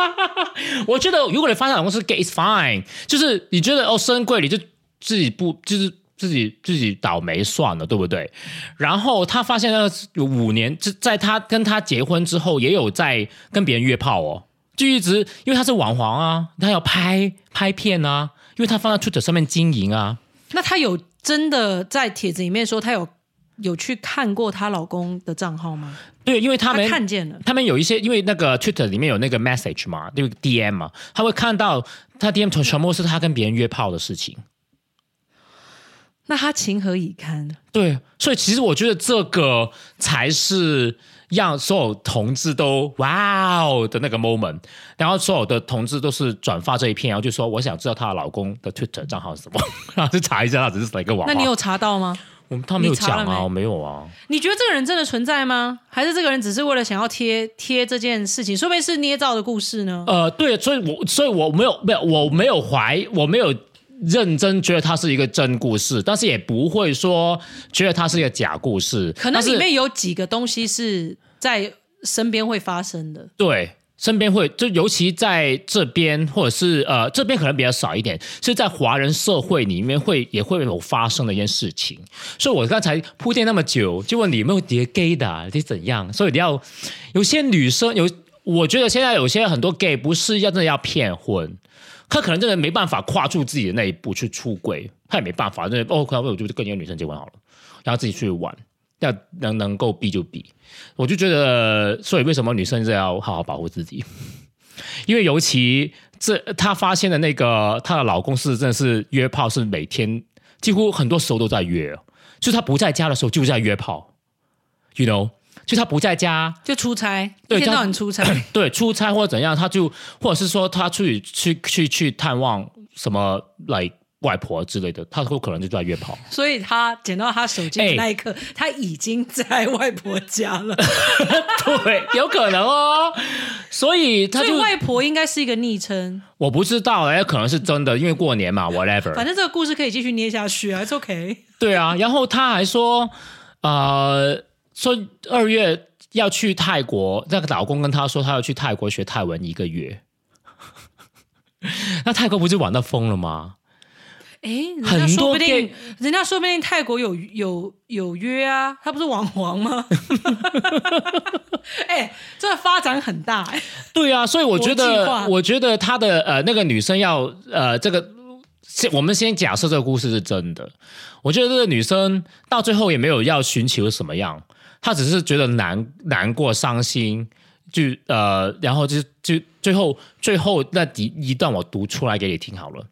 我觉得如果你发现老公是 gay，is fine，就是你觉得哦深贵，你就自己不就是自己自己倒霉算了，对不对？然后他发现那个有五年，就在他跟他结婚之后，也有在跟别人约炮哦，就一直因为他是网黄啊，他要拍拍片啊，因为他放在 Twitter 上面经营啊。那他有真的在帖子里面说他有有去看过她老公的账号吗？对，因为他们看见了，他们有一些，因为那个 Twitter 里面有那个 message 嘛，那个 DM 嘛，他会看到他 DM 全全部是他跟别人约炮的事情。那他情何以堪？对，所以其实我觉得这个才是让所有同志都哇哦的那个 moment，然后所有的同志都是转发这一篇，然后就说我想知道她的老公的 Twitter 账号是什么，然后就查一下，他只是一个网。那你有查到吗？我们他没有讲啊，我没有啊。你觉得这个人真的存在吗？还是这个人只是为了想要贴贴这件事情，说不定是捏造的故事呢？呃，对，所以我所以我没有没有我没有怀我没有认真觉得它是一个真故事，但是也不会说觉得它是一个假故事。可能里面有几个东西是在身边会发生的。对。身边会，就尤其在这边，或者是呃这边可能比较少一点，是在华人社会里面会也会有发生的一件事情。所以我刚才铺垫那么久，就问你有没有叠 gay 的、啊，你怎样？所以你要有些女生有，我觉得现在有些很多 gay 不是要真的要骗婚，他可能真的没办法跨出自己的那一步去出轨，他也没办法，真的哦，可能我就跟一个女生结婚好了，然后自己去玩，要能能够避就避。我就觉得，所以为什么女生是要好好保护自己？因为尤其这她发现的那个她的老公是真的是约炮，是每天几乎很多时候都在约，就她不在家的时候就在约炮，you know，就她不在家，就出差，一对这样天到晚出差，对，出差或者怎样，他就或者是说他去去去去探望什么来外婆之类的，他都可能就在约炮。所以他捡到他手机那一刻，他已经在外婆家了。对，有可能哦。所以他就外婆应该是一个昵称。我不知道，哎，可能是真的，因为过年嘛，whatever。反正这个故事可以继续捏下去啊，it's OK。对啊，然后他还说，呃，说二月要去泰国，那个老公跟他说他要去泰国学泰文一个月。那泰国不是玩到疯了吗？哎，人家很多说不定 gay，人家说不定泰国有有有约啊，他不是网黄吗？哎，这发展很大哎。对啊，所以我觉得，我觉得他的呃那个女生要呃这个，先我们先假设这个故事是真的，我觉得这个女生到最后也没有要寻求什么样，她只是觉得难难过、伤心，就呃，然后就就最后最后那一一段我读出来给你听好了。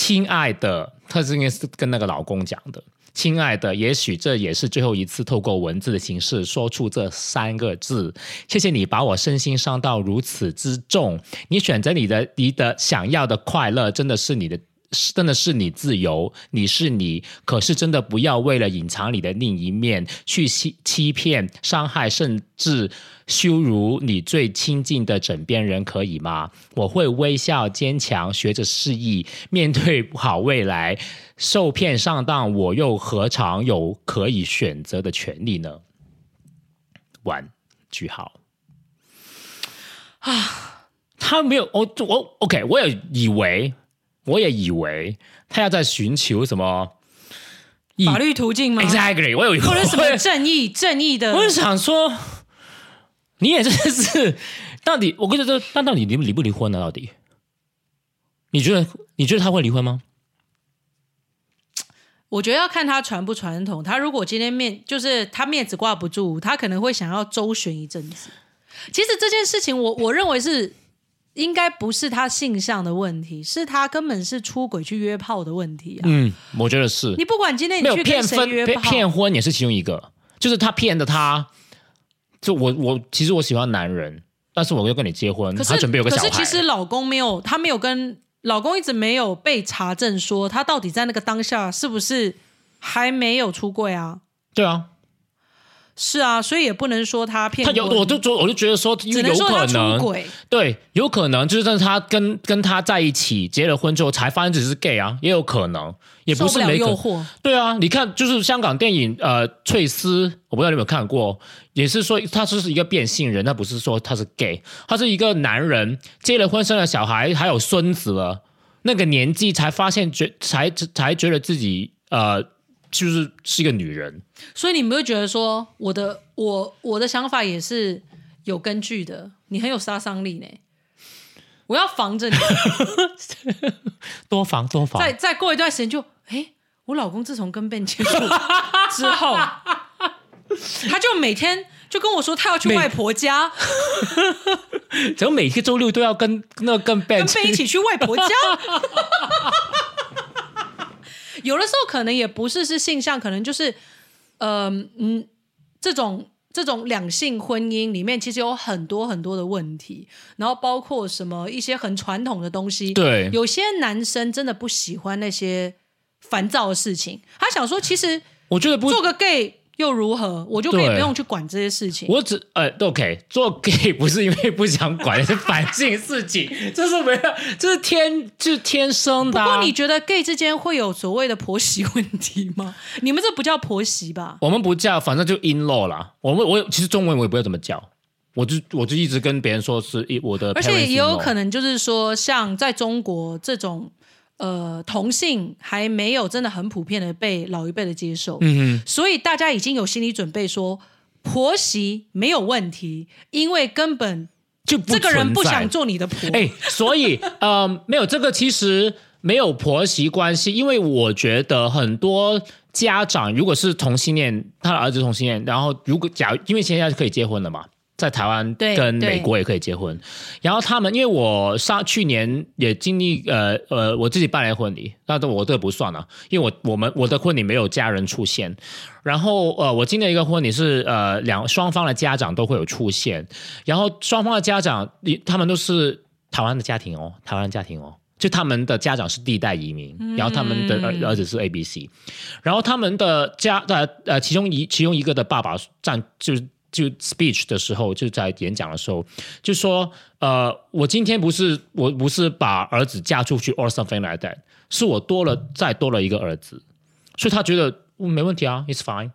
亲爱的，她是应该是跟那个老公讲的。亲爱的，也许这也是最后一次透过文字的形式说出这三个字。谢谢你把我身心伤到如此之重。你选择你的你的想要的快乐，真的是你的。是真的是你自由，你是你，可是真的不要为了隐藏你的另一面，去欺欺骗、伤害，甚至羞辱你最亲近的枕边人，可以吗？我会微笑、坚强，学着示意，面对好未来。受骗上当，我又何尝有可以选择的权利呢？完，句号。啊，他没有，我我 OK，我也以为，我也以为他要在寻求什么法律途径吗？exactly，我有或者什么正义 正义的我就想说，你也真的是，到底我跟你说，那到底离离不离婚呢？到底，你觉得你觉得他会离婚吗？我觉得要看他传不传统。他如果今天面就是他面子挂不住，他可能会想要周旋一阵子。其实这件事情我，我认为是应该不是他性向的问题，是他根本是出轨去约炮的问题啊！嗯，我觉得是。你不管今天没有你去跟谁骗婚骗约炮，骗婚也是其中一个，就是他骗的他，就我我其实我喜欢男人，但是我要跟你结婚，可是他准备有个小孩，可是其实老公没有，他没有跟老公一直没有被查证说他到底在那个当下是不是还没有出柜啊？对啊，是啊，所以也不能说他骗他有婚我就说我就觉得说只有可能出能轨。对，有可能就是他跟跟他在一起结了婚之后才发现只是 gay 啊，也有可能，也不是没可诱惑，对啊，你看，就是香港电影呃，《翠丝》，我不知道你有没有看过，也是说他就是一个变性人，他不是说他是 gay，他是一个男人，结了婚生了小孩，还有孙子了，那个年纪才发现觉才才觉得自己呃，就是是一个女人。所以你们会觉得说，我的我我的想法也是有根据的，你很有杀伤力呢。我要防着你，多防多防再，再过一段时间就，哎，我老公自从跟 Ben 接触之后，他就每天就跟我说他要去外婆家，怎么每个周六都要跟那个跟 Ben 跟 Ben 一起去外婆家。有的时候可能也不是是性向，可能就是，呃嗯，这种这种两性婚姻里面其实有很多很多的问题，然后包括什么一些很传统的东西。对有些男生真的不喜欢那些烦躁的事情，他想说，其实我觉得不做个 gay 又如何？我就可以不用去管这些事情。我只呃，OK，做 gay 不是因为不想管，是反性事情，这是没有，这是天，就是天生的、啊。不过你觉得 gay 之间会有所谓的婆媳问题吗？你们这不叫婆媳吧？我们不叫，反正就 in law 啦。我们我其实中文我也不会怎么叫，我就我就一直跟别人说是一我的而且也有可能就是说，像在中国这种呃同性还没有真的很普遍的被老一辈的接受，嗯所以大家已经有心理准备说婆媳没有问题，因为根本就不这个人不想做你的婆。哎、所以呃，没有这个其实没有婆媳关系，因为我觉得很多家长如果是同性恋，他的儿子同性恋，然后如果假如因为现在可以结婚了嘛。在台湾跟美国也可以结婚，然后他们因为我上去年也经历呃呃我自己办了婚礼，那我这个不算了，因为我我们我的婚礼没有家人出现，然后呃我经历一个婚礼是呃两双方的家长都会有出现，然后双方的家长他们都是台湾的家庭哦，台湾家庭哦。就他们的家长是第一代移民，然后他们的儿儿子是 A B C，然后他们的家呃呃其中一其中一个的爸爸占就是就 speech 的时候，就在演讲的时候就说呃我今天不是我不是把儿子嫁出去 or something like that，是我多了再多了一个儿子，所以他觉得、嗯、没问题啊，it's fine，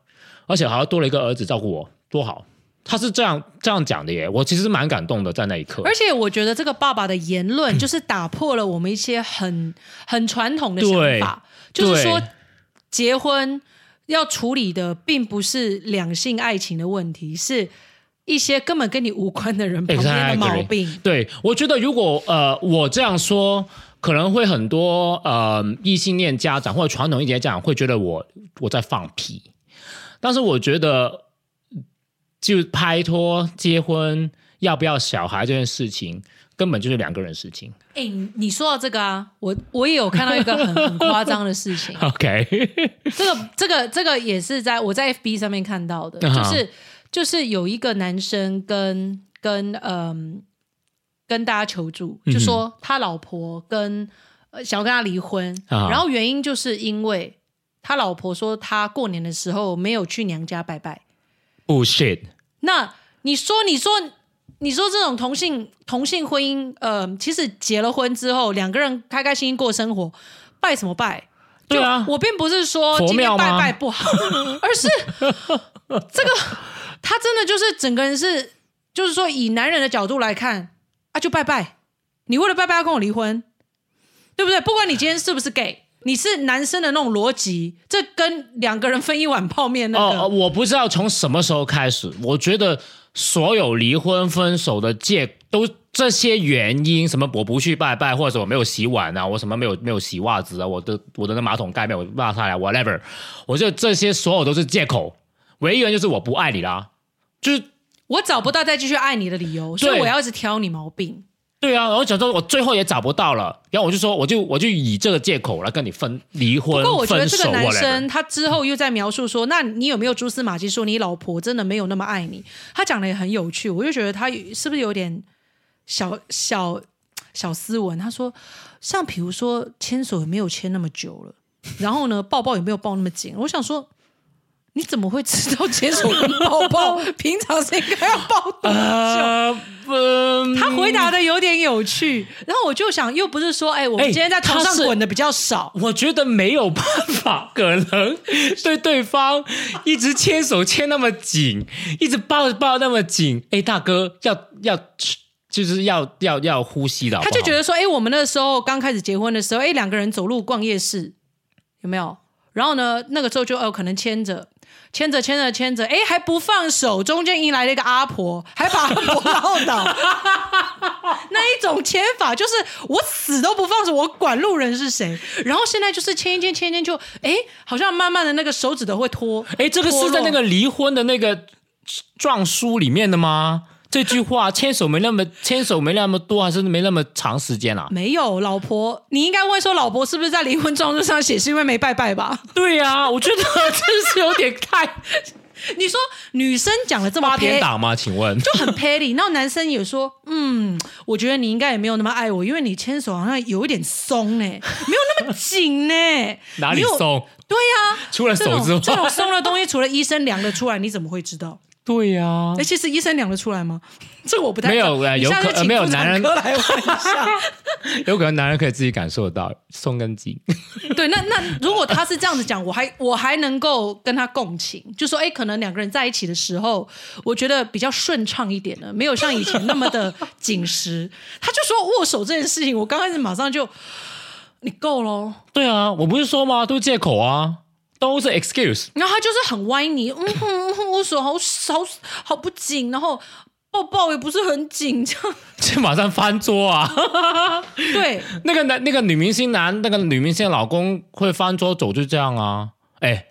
而且还要多了一个儿子照顾我，多好。他是这样这样讲的耶，我其实蛮感动的，在那一刻。而且我觉得这个爸爸的言论就是打破了我们一些很很传统的想法，对就是说结婚要处理的并不是两性爱情的问题，是一些根本跟你无关的人旁边的毛病。对，我觉得如果呃我这样说，可能会很多呃异性恋家长或者传统一点家长会觉得我我在放屁，但是我觉得就拍拖、结婚、要不要小孩这件事情，根本就是两个人事情。哎、你你说到这个啊，我我也有看到一个很很夸张的事情。OK，这个这个这个也是在我在 FB 上面看到的，就是就是有一个男生跟跟嗯跟大家求助，就说他老婆跟呃想要跟他离婚，啊然后原因就是因为他老婆说他过年的时候没有去娘家拜拜。bullshit。那你说你说你说这种同性同性婚姻，呃，其实结了婚之后，两个人开开心心过生活，拜什么拜？对啊我并不是说今天拜拜不好，而是 这个他真的就是整个人是，就是说以男人的角度来看啊，就拜拜，你为了拜拜要跟我离婚，对不对？不管你今天是不是 gay。你是男生的那种逻辑，这跟两个人分一碗泡面那个，哦，我不知道从什么时候开始，我觉得所有离婚分手的借都这些原因，什么我不去拜拜，或者我没有洗碗啊，我什么没有没有洗袜子啊，我的我的那马桶盖没有拉下来，whatever，我觉得这些所有都是借口，唯一原因就是我不爱你啦，就是我找不到再继续爱你的理由，所以我要一直挑你毛病。对啊，然后想说我最后也找不到了，然后我就说我就我就以这个借口来跟你分离婚，不过我觉得这个男生他之后又在描述说，那你有没有蛛丝马迹说你老婆真的没有那么爱你？他讲的也很有趣，我就觉得他是不是有点小小小斯文？他说，像比如说牵手也没有牵那么久了，然后呢抱抱也没有抱那么紧。我想说。你怎么会知道牵手跟抱抱平常是应该要抱多久？呃，嗯他回答的有点有趣，然后我就想，又不是说，哎，我们哎今天在床上滚的比较少，我觉得没有办法，可能对对方一直牵手牵那么紧，一直抱抱那么紧，哎，大哥要要就是要要要呼吸的好好，他就觉得说，哎，我们那时候刚开始结婚的时候，哎，两个人走路逛夜市，有没有？然后呢，那个时候就哦，可能牵着。牵着牵着牵着，哎，还不放手，中间迎来了一个阿婆，还把阿婆 唠倒。那一种牵法就是我死都不放手，我管路人是谁。然后现在就是牵一牵牵一牵就，哎，好像慢慢的那个手指头会脱。哎，这个是在那个离婚的那个状书里面的吗？这句话牵手没那么牵手没那么多，还是没那么长时间啊？没有老婆，你应该问说老婆是不是在离婚状书上写是因为没拜拜吧？对呀、啊，我觉得 真是有点太你说女生讲了这么八点 petty，档吗？请问？就很 petty，然后男生也说，嗯，我觉得你应该也没有那么爱我，因为你牵手好像有一点松哎、没有那么紧呢、哪里？松？对呀、除了手之外，这种松的东西，除了医生量得出来，你怎么会知道？对呀哎、，其实医生量得出来吗？这个我不太没有有可没有男人科来问一下。有可能男人可以自己感受得到松跟紧。对，那那如果他是这样子讲，我还我还能够跟他共情，就说哎，可能两个人在一起的时候，我觉得比较顺畅一点了，没有像以前那么的紧实。他就说握手这件事情，我刚开始马上就你够喽，对啊，我不是说吗？都是借口啊，都是 excuse。然后他就是很歪你，嗯哼嗯哼，握手好好好不紧，然后抱抱也不是很紧，这样就马上翻桌啊！对。那个男那个女明星男那个女明星的老公会翻桌走就这样啊！哎，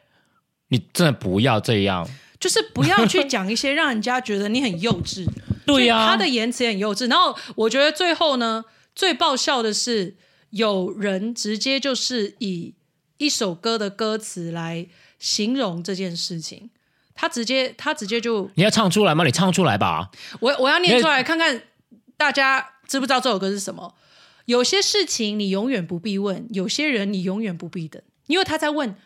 你真的不要这样。就是不要去讲一些让人家觉得你很幼稚。对呀、他的言辞也很幼稚。然后我觉得最后呢，最爆笑的是有人直接就是以一首歌的歌词来形容这件事情。他直接，他直接就你要唱出来吗？你唱出来吧。我我要念出来看看大家知不知道这首歌是什么。有些事情你永远不必问，有些人你永远不必等，因为他在问，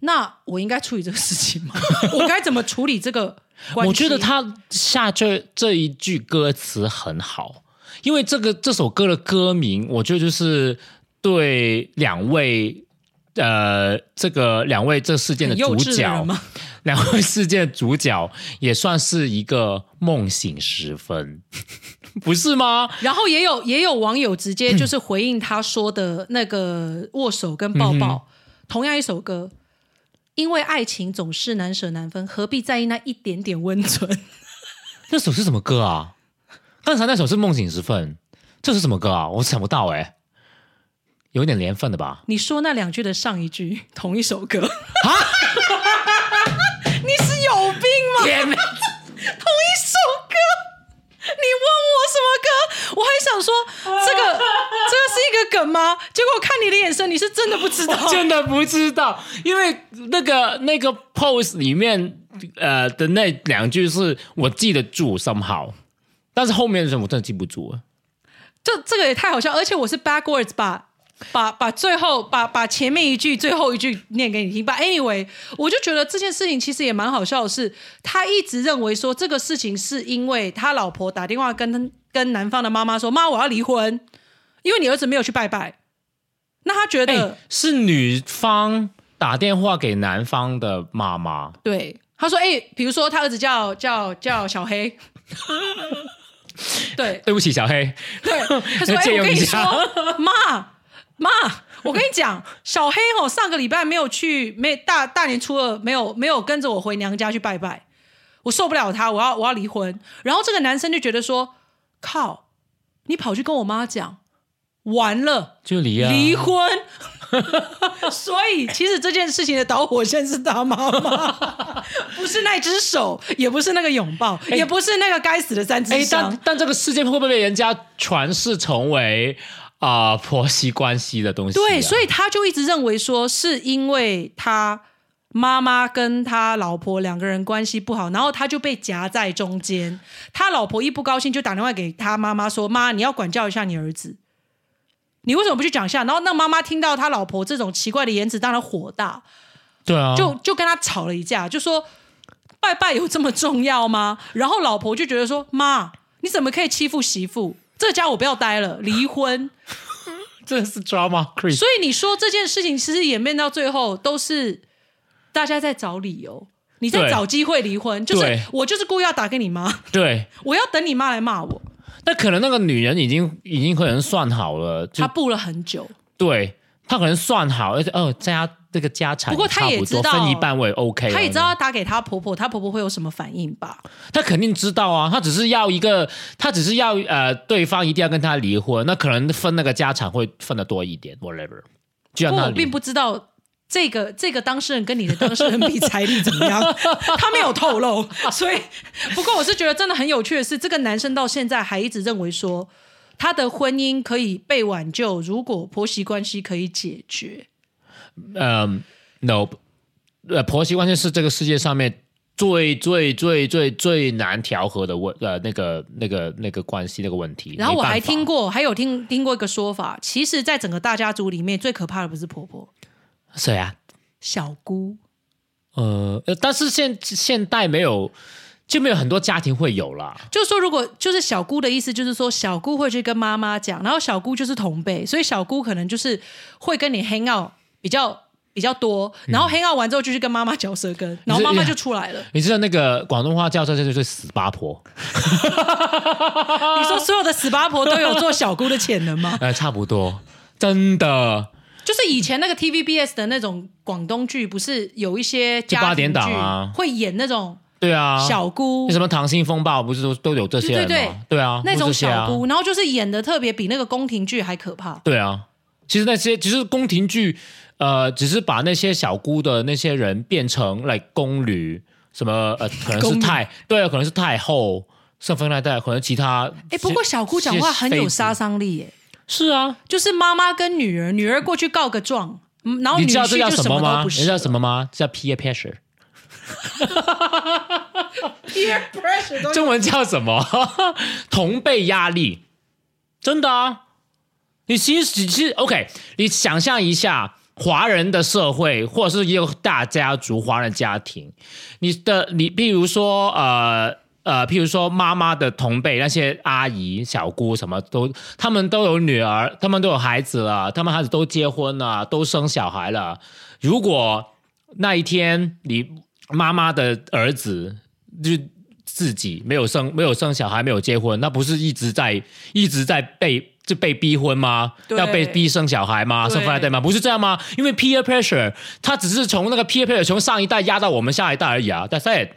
那我应该处理这个事情吗？我该怎么处理这个？我觉得他下这这一句歌词很好，因为这个这首歌的歌名，我觉得就是对两位呃这个两位这事件的主角？两位事件的主角也算是一个梦醒时分，不是吗？然后也有也有网友直接就是回应他说的那个握手跟抱抱，同样一首歌，因为爱情总是难舍难分，何必在意那一点点温存？那首是什么歌啊？刚才那首是梦醒时分，这是什么歌啊？我想不到哎、有点年份的吧？你说那两句的上一句 同一首歌，啊！你是有病吗？同一首歌，你问我什么歌？我还想说这个这个是一个梗吗？结果我看你的眼神，你是真的不知道。真的不知道，因为那个那个 pose 里面呃的那两句是我记得住 somehow，但是后面的什么我真的记不住了。这这个也太好笑，而且我是 backwards 把把把最后把把前面一句最后一句念给你听。But anyway，我就觉得这件事情其实也蛮好笑的是，他一直认为说这个事情是因为他老婆打电话跟跟男方的妈妈说：“妈，我要离婚，因为你儿子没有去拜拜。”那他觉得、哎，是女方打电话给男方的妈妈，对，他说：“哎、比如说他儿子叫叫叫小黑。”对，对不起，小黑，对，他说：“ 哎、我跟你说，妈妈，我跟你讲，小黑吼上个礼拜没有去，没大大年初二没有没有跟着我回娘家去拜拜，我受不了他，我要我要离婚。然后这个男生就觉得说，靠，你跑去跟我妈讲，完了，就离啊，离婚。所以其实这件事情的导火线是他妈妈，不是那只手，也不是那个拥抱，也不是那个该死的三只哎，香。但但这个事件会不会被人家传世成为啊、婆媳关系的东西、啊？对，所以以他就一直认为说，是因为他妈妈跟他老婆两个人关系不好，然后他就被夹在中间。他老婆一不高兴就打电话给他妈妈说：“妈，你要管教一下你儿子，你为什么不去讲一下？”然后那妈妈听到他老婆这种奇怪的言辞，当然火大，对啊，就就跟他吵了一架，就说拜拜有这么重要吗？然后老婆就觉得说：“妈，你怎么可以欺负媳妇？这个家我不要待了，离婚。”这是 drama queen。所以你说这件事情其实演变到最后都是大家在找理由，你在找机会离婚，就是我就是故意要打给你妈，对，我要等你妈来骂我。那可能那个女人已经已经可能算好了，她布了很久，对她可能算好，而且哦，家这个家产不过她差不多也知道分一半我也 OK 他。也知道要打给他婆婆，他婆婆会有什么反应吧？他肯定知道啊，他只是要一个，他只是要呃，对方一定要跟他离婚，那可能分那个家产会分的多一点，whatever，就我并。不知道。这个这个当事人跟你的当事人比财力怎么样？他没有透露，所以不过我是觉得真的很有趣的是，这个男生到现在还一直认为说他的婚姻可以被挽救，如果婆媳关系可以解决。嗯，no，呃，婆媳关系是这个世界上面最最最最最难调和的问呃那个那个那个关系那个问题。然后我还听过，还有听听过一个说法，其实，在整个大家族里面，最可怕的不是婆婆，谁啊？小姑。呃，呃但是现现代没有就没有很多家庭会有啦。就是说，如果就是小姑的意思，就是说小姑会去跟妈妈讲，然后小姑就是同辈，所以小姑可能就是会跟你 hang out 比较比较多，然后 hang out 完之后就去跟妈妈嚼舌根，然后妈妈就出来了。你知道那个广东话叫这就是死八婆，你说所有的死八婆都有做小姑的潜能吗？呃，差不多，真的。就是以前那个 TVBS 的那种广东剧，不是有一些就八点档啊会演那种对啊，小姑那什么《溏心风暴》不是都都有这些人吗？对对对啊，那种小姑，然后就是演的特别比那个宫廷剧还可怕。对啊，其实那些其实宫廷剧，呃，只是把那些小姑的那些人变成来宫女，什么呃，可能是太对啊，可能是太后、圣妃那代，可能其他。哎，不过小姑讲话很有杀伤力耶，是啊，就是妈妈跟女儿，女儿过去告个状，嗯然后女你知道这叫什么吗？么都不是。你知道什么吗？这叫 peer pressure，peer pressure 中文叫什么？同辈压力，真的啊。你其实其实 OK，你想象一下，华人的社会或者是一个大家族华人家庭，你的你，譬如说呃呃，譬如说妈妈的同辈那些阿姨、小姑什么都，他们都有女儿，他们都有孩子了，他们孩子都结婚了，都生小孩了。如果那一天你妈妈的儿子就自己没有生没有生小孩没有结婚，那不是一直在一直在被就被逼婚吗？要被逼生小孩吗？生富二代吗？不是这样吗？因为 peer pressure，他只是从那个 peer pressure 从上一代压到我们下一代而已啊。That's it。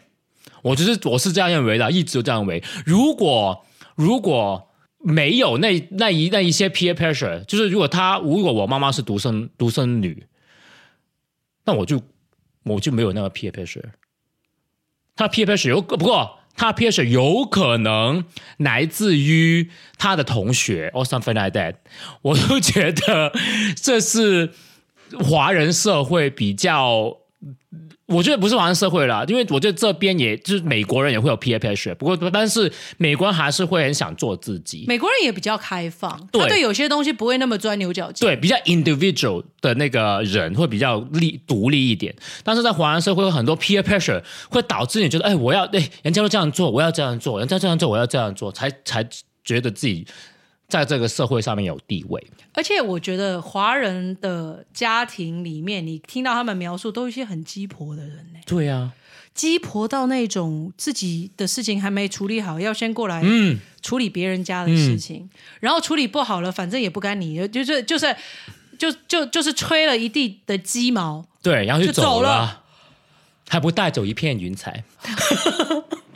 我就是我是这样认为的，一直都这样认为。如果如果没有那那一那一些 peer pressure，就是如果他如果我妈妈是独生独生女，那我就我就没有那个 peer pressure。他 peer pressure 有不过他 peer pressure 有可能来自于他的同学 or something like that。我都觉得这是华人社会比较。我觉得不是华人社会啦，因为我觉得这边也就是美国人也会有 peer pressure，不过但是美国人还是会很想做自己，美国人也比较开放，对。他对有些东西不会那么钻牛角尖。对，比较 individual 的那个人会比较立独立一点，但是在华人社会有很多 peer pressure 会导致你觉得，哎，我要，哎，人家都这样做，我要这样做，人家这样做，我要这样做，才才觉得自己在这个社会上面有地位。而且我觉得华人的家庭里面，你听到他们描述，都有一些很鸡婆的人呢，对啊，鸡婆到那种自己的事情还没处理好，要先过来嗯，处理别人家的事情，然后处理不好了，反正也不干你，就是就是就就就是吹了一地的鸡毛。对，然后就就走了，了还不带走一片云彩。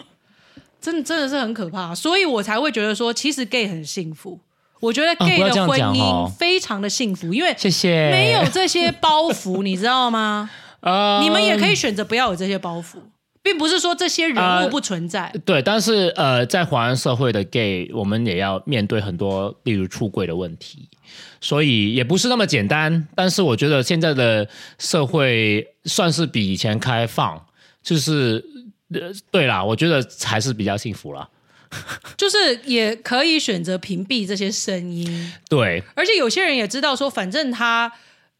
真的真的是很可怕，所以我才会觉得说，其实 gay 很幸福。我觉得啊 gay 的婚姻非常的幸福，因为谢谢。没有这些包袱，你知道吗？呃你们也可以选择不要有这些包袱，并不是说这些人呃物不存在。对，但是呃，在华人社会的 gay，我们也要面对很多，例如出柜的问题，所以也不是那么简单。但是我觉得现在的社会算是比以前开放，就是呃，对啦，我觉得还是比较幸福啦。就是也可以选择屏蔽这些声音，对，而且有些人也知道说，反正他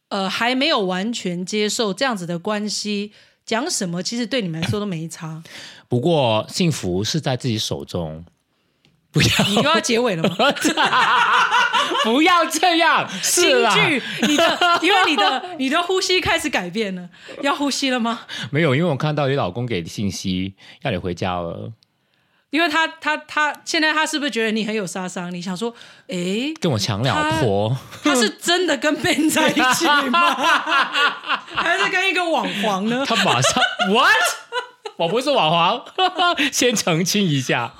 呃还没有完全接受这样子的关系，讲什么其实对你们来说都没差。不过幸福是在自己手中，不要你又要结尾了吗？不要这样，京是啦，剧，你的因为你的你的呼吸开始改变了，要呼吸了吗？没有，因为我看到你老公给的信息，要你回家了，因为他他他现在他是不是觉得你很有杀伤力？想说，哎，跟我抢老婆。他是真的跟 Ben 在一起吗？还是跟一个网黄呢？他马上 what？我不是网黄，先澄清一下。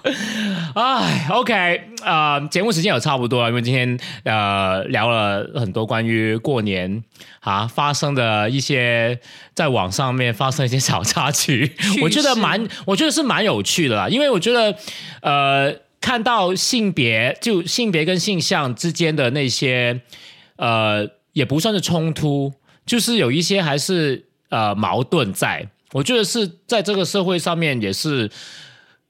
哎，OK，呃，节目时间也差不多了，因为今天呃聊了很多关于过年啊发生的一些在网上面发生一些小插曲，我觉得蛮，我觉得是蛮有趣的啦，因为我觉得呃看到性别就性别跟性向之间的那些呃也不算是冲突，就是有一些还是呃矛盾在。我觉得是在这个社会上面也是。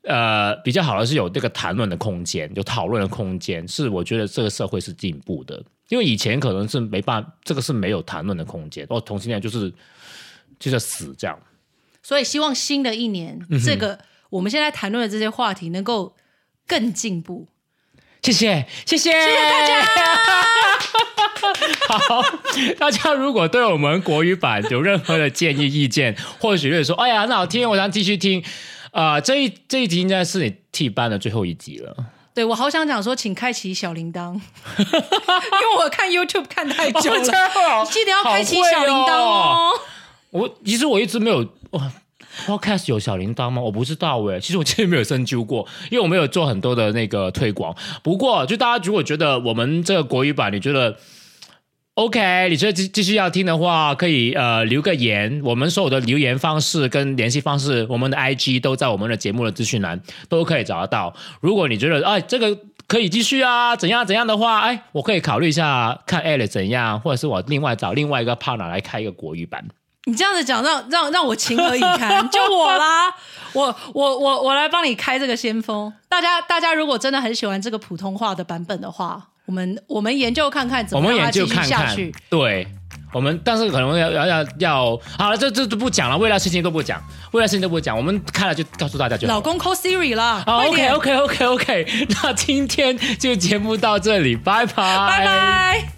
呃，比较好的是有这个谈论的空间，有讨论的空间，是我觉得这个社会是进步的。因为以前可能是没办法，这个是没有谈论的空间，哦，同性恋就是就是死这样。所以希望新的一年，这个我们现在谈论的这些话题能够更进步。谢谢，谢谢，谢谢大家。好，大家如果对我们国语版有任何的建议意见，或许会说，哎呀，很好听，我想继续听。啊，这一这一集应该是你替班的最后一集了。对，我好想讲说，请开启小铃铛，因为我看 YouTube 看太久了，记得要开启小铃铛哦。我其实我一直没有哇，Podcast 有小铃铛吗？我不知道哎，其实我之前没有深究过，因为我没有做很多的那个推广。不过，就大家如果觉得我们这个国语版，你觉得？OK，你觉得继继续要听的话，可以呃留个言。我们所有的留言方式跟联系方式，我们的 IG 都在我们的节目的资讯栏，都可以找得到。如果你觉得哎这个可以继续啊，怎样怎样的话，哎，我可以考虑一下看 Alice 怎样，或者是我另外找另外一个 partner 来开一个国语版。你这样子讲，让让让我情何以堪？就我啦，我我我我来帮你开这个先锋。大家大家如果真的很喜欢这个普通话的版本的话。我们我们研究看看怎么继续下去。对，我们但是可能要要要要好了，这这都不讲了，未来事情都不讲，未来事情都不讲，我们看了就告诉大家就。老公 call Siri 了。好，OK OK OK OK，那今天就节目到这里，拜拜，拜拜。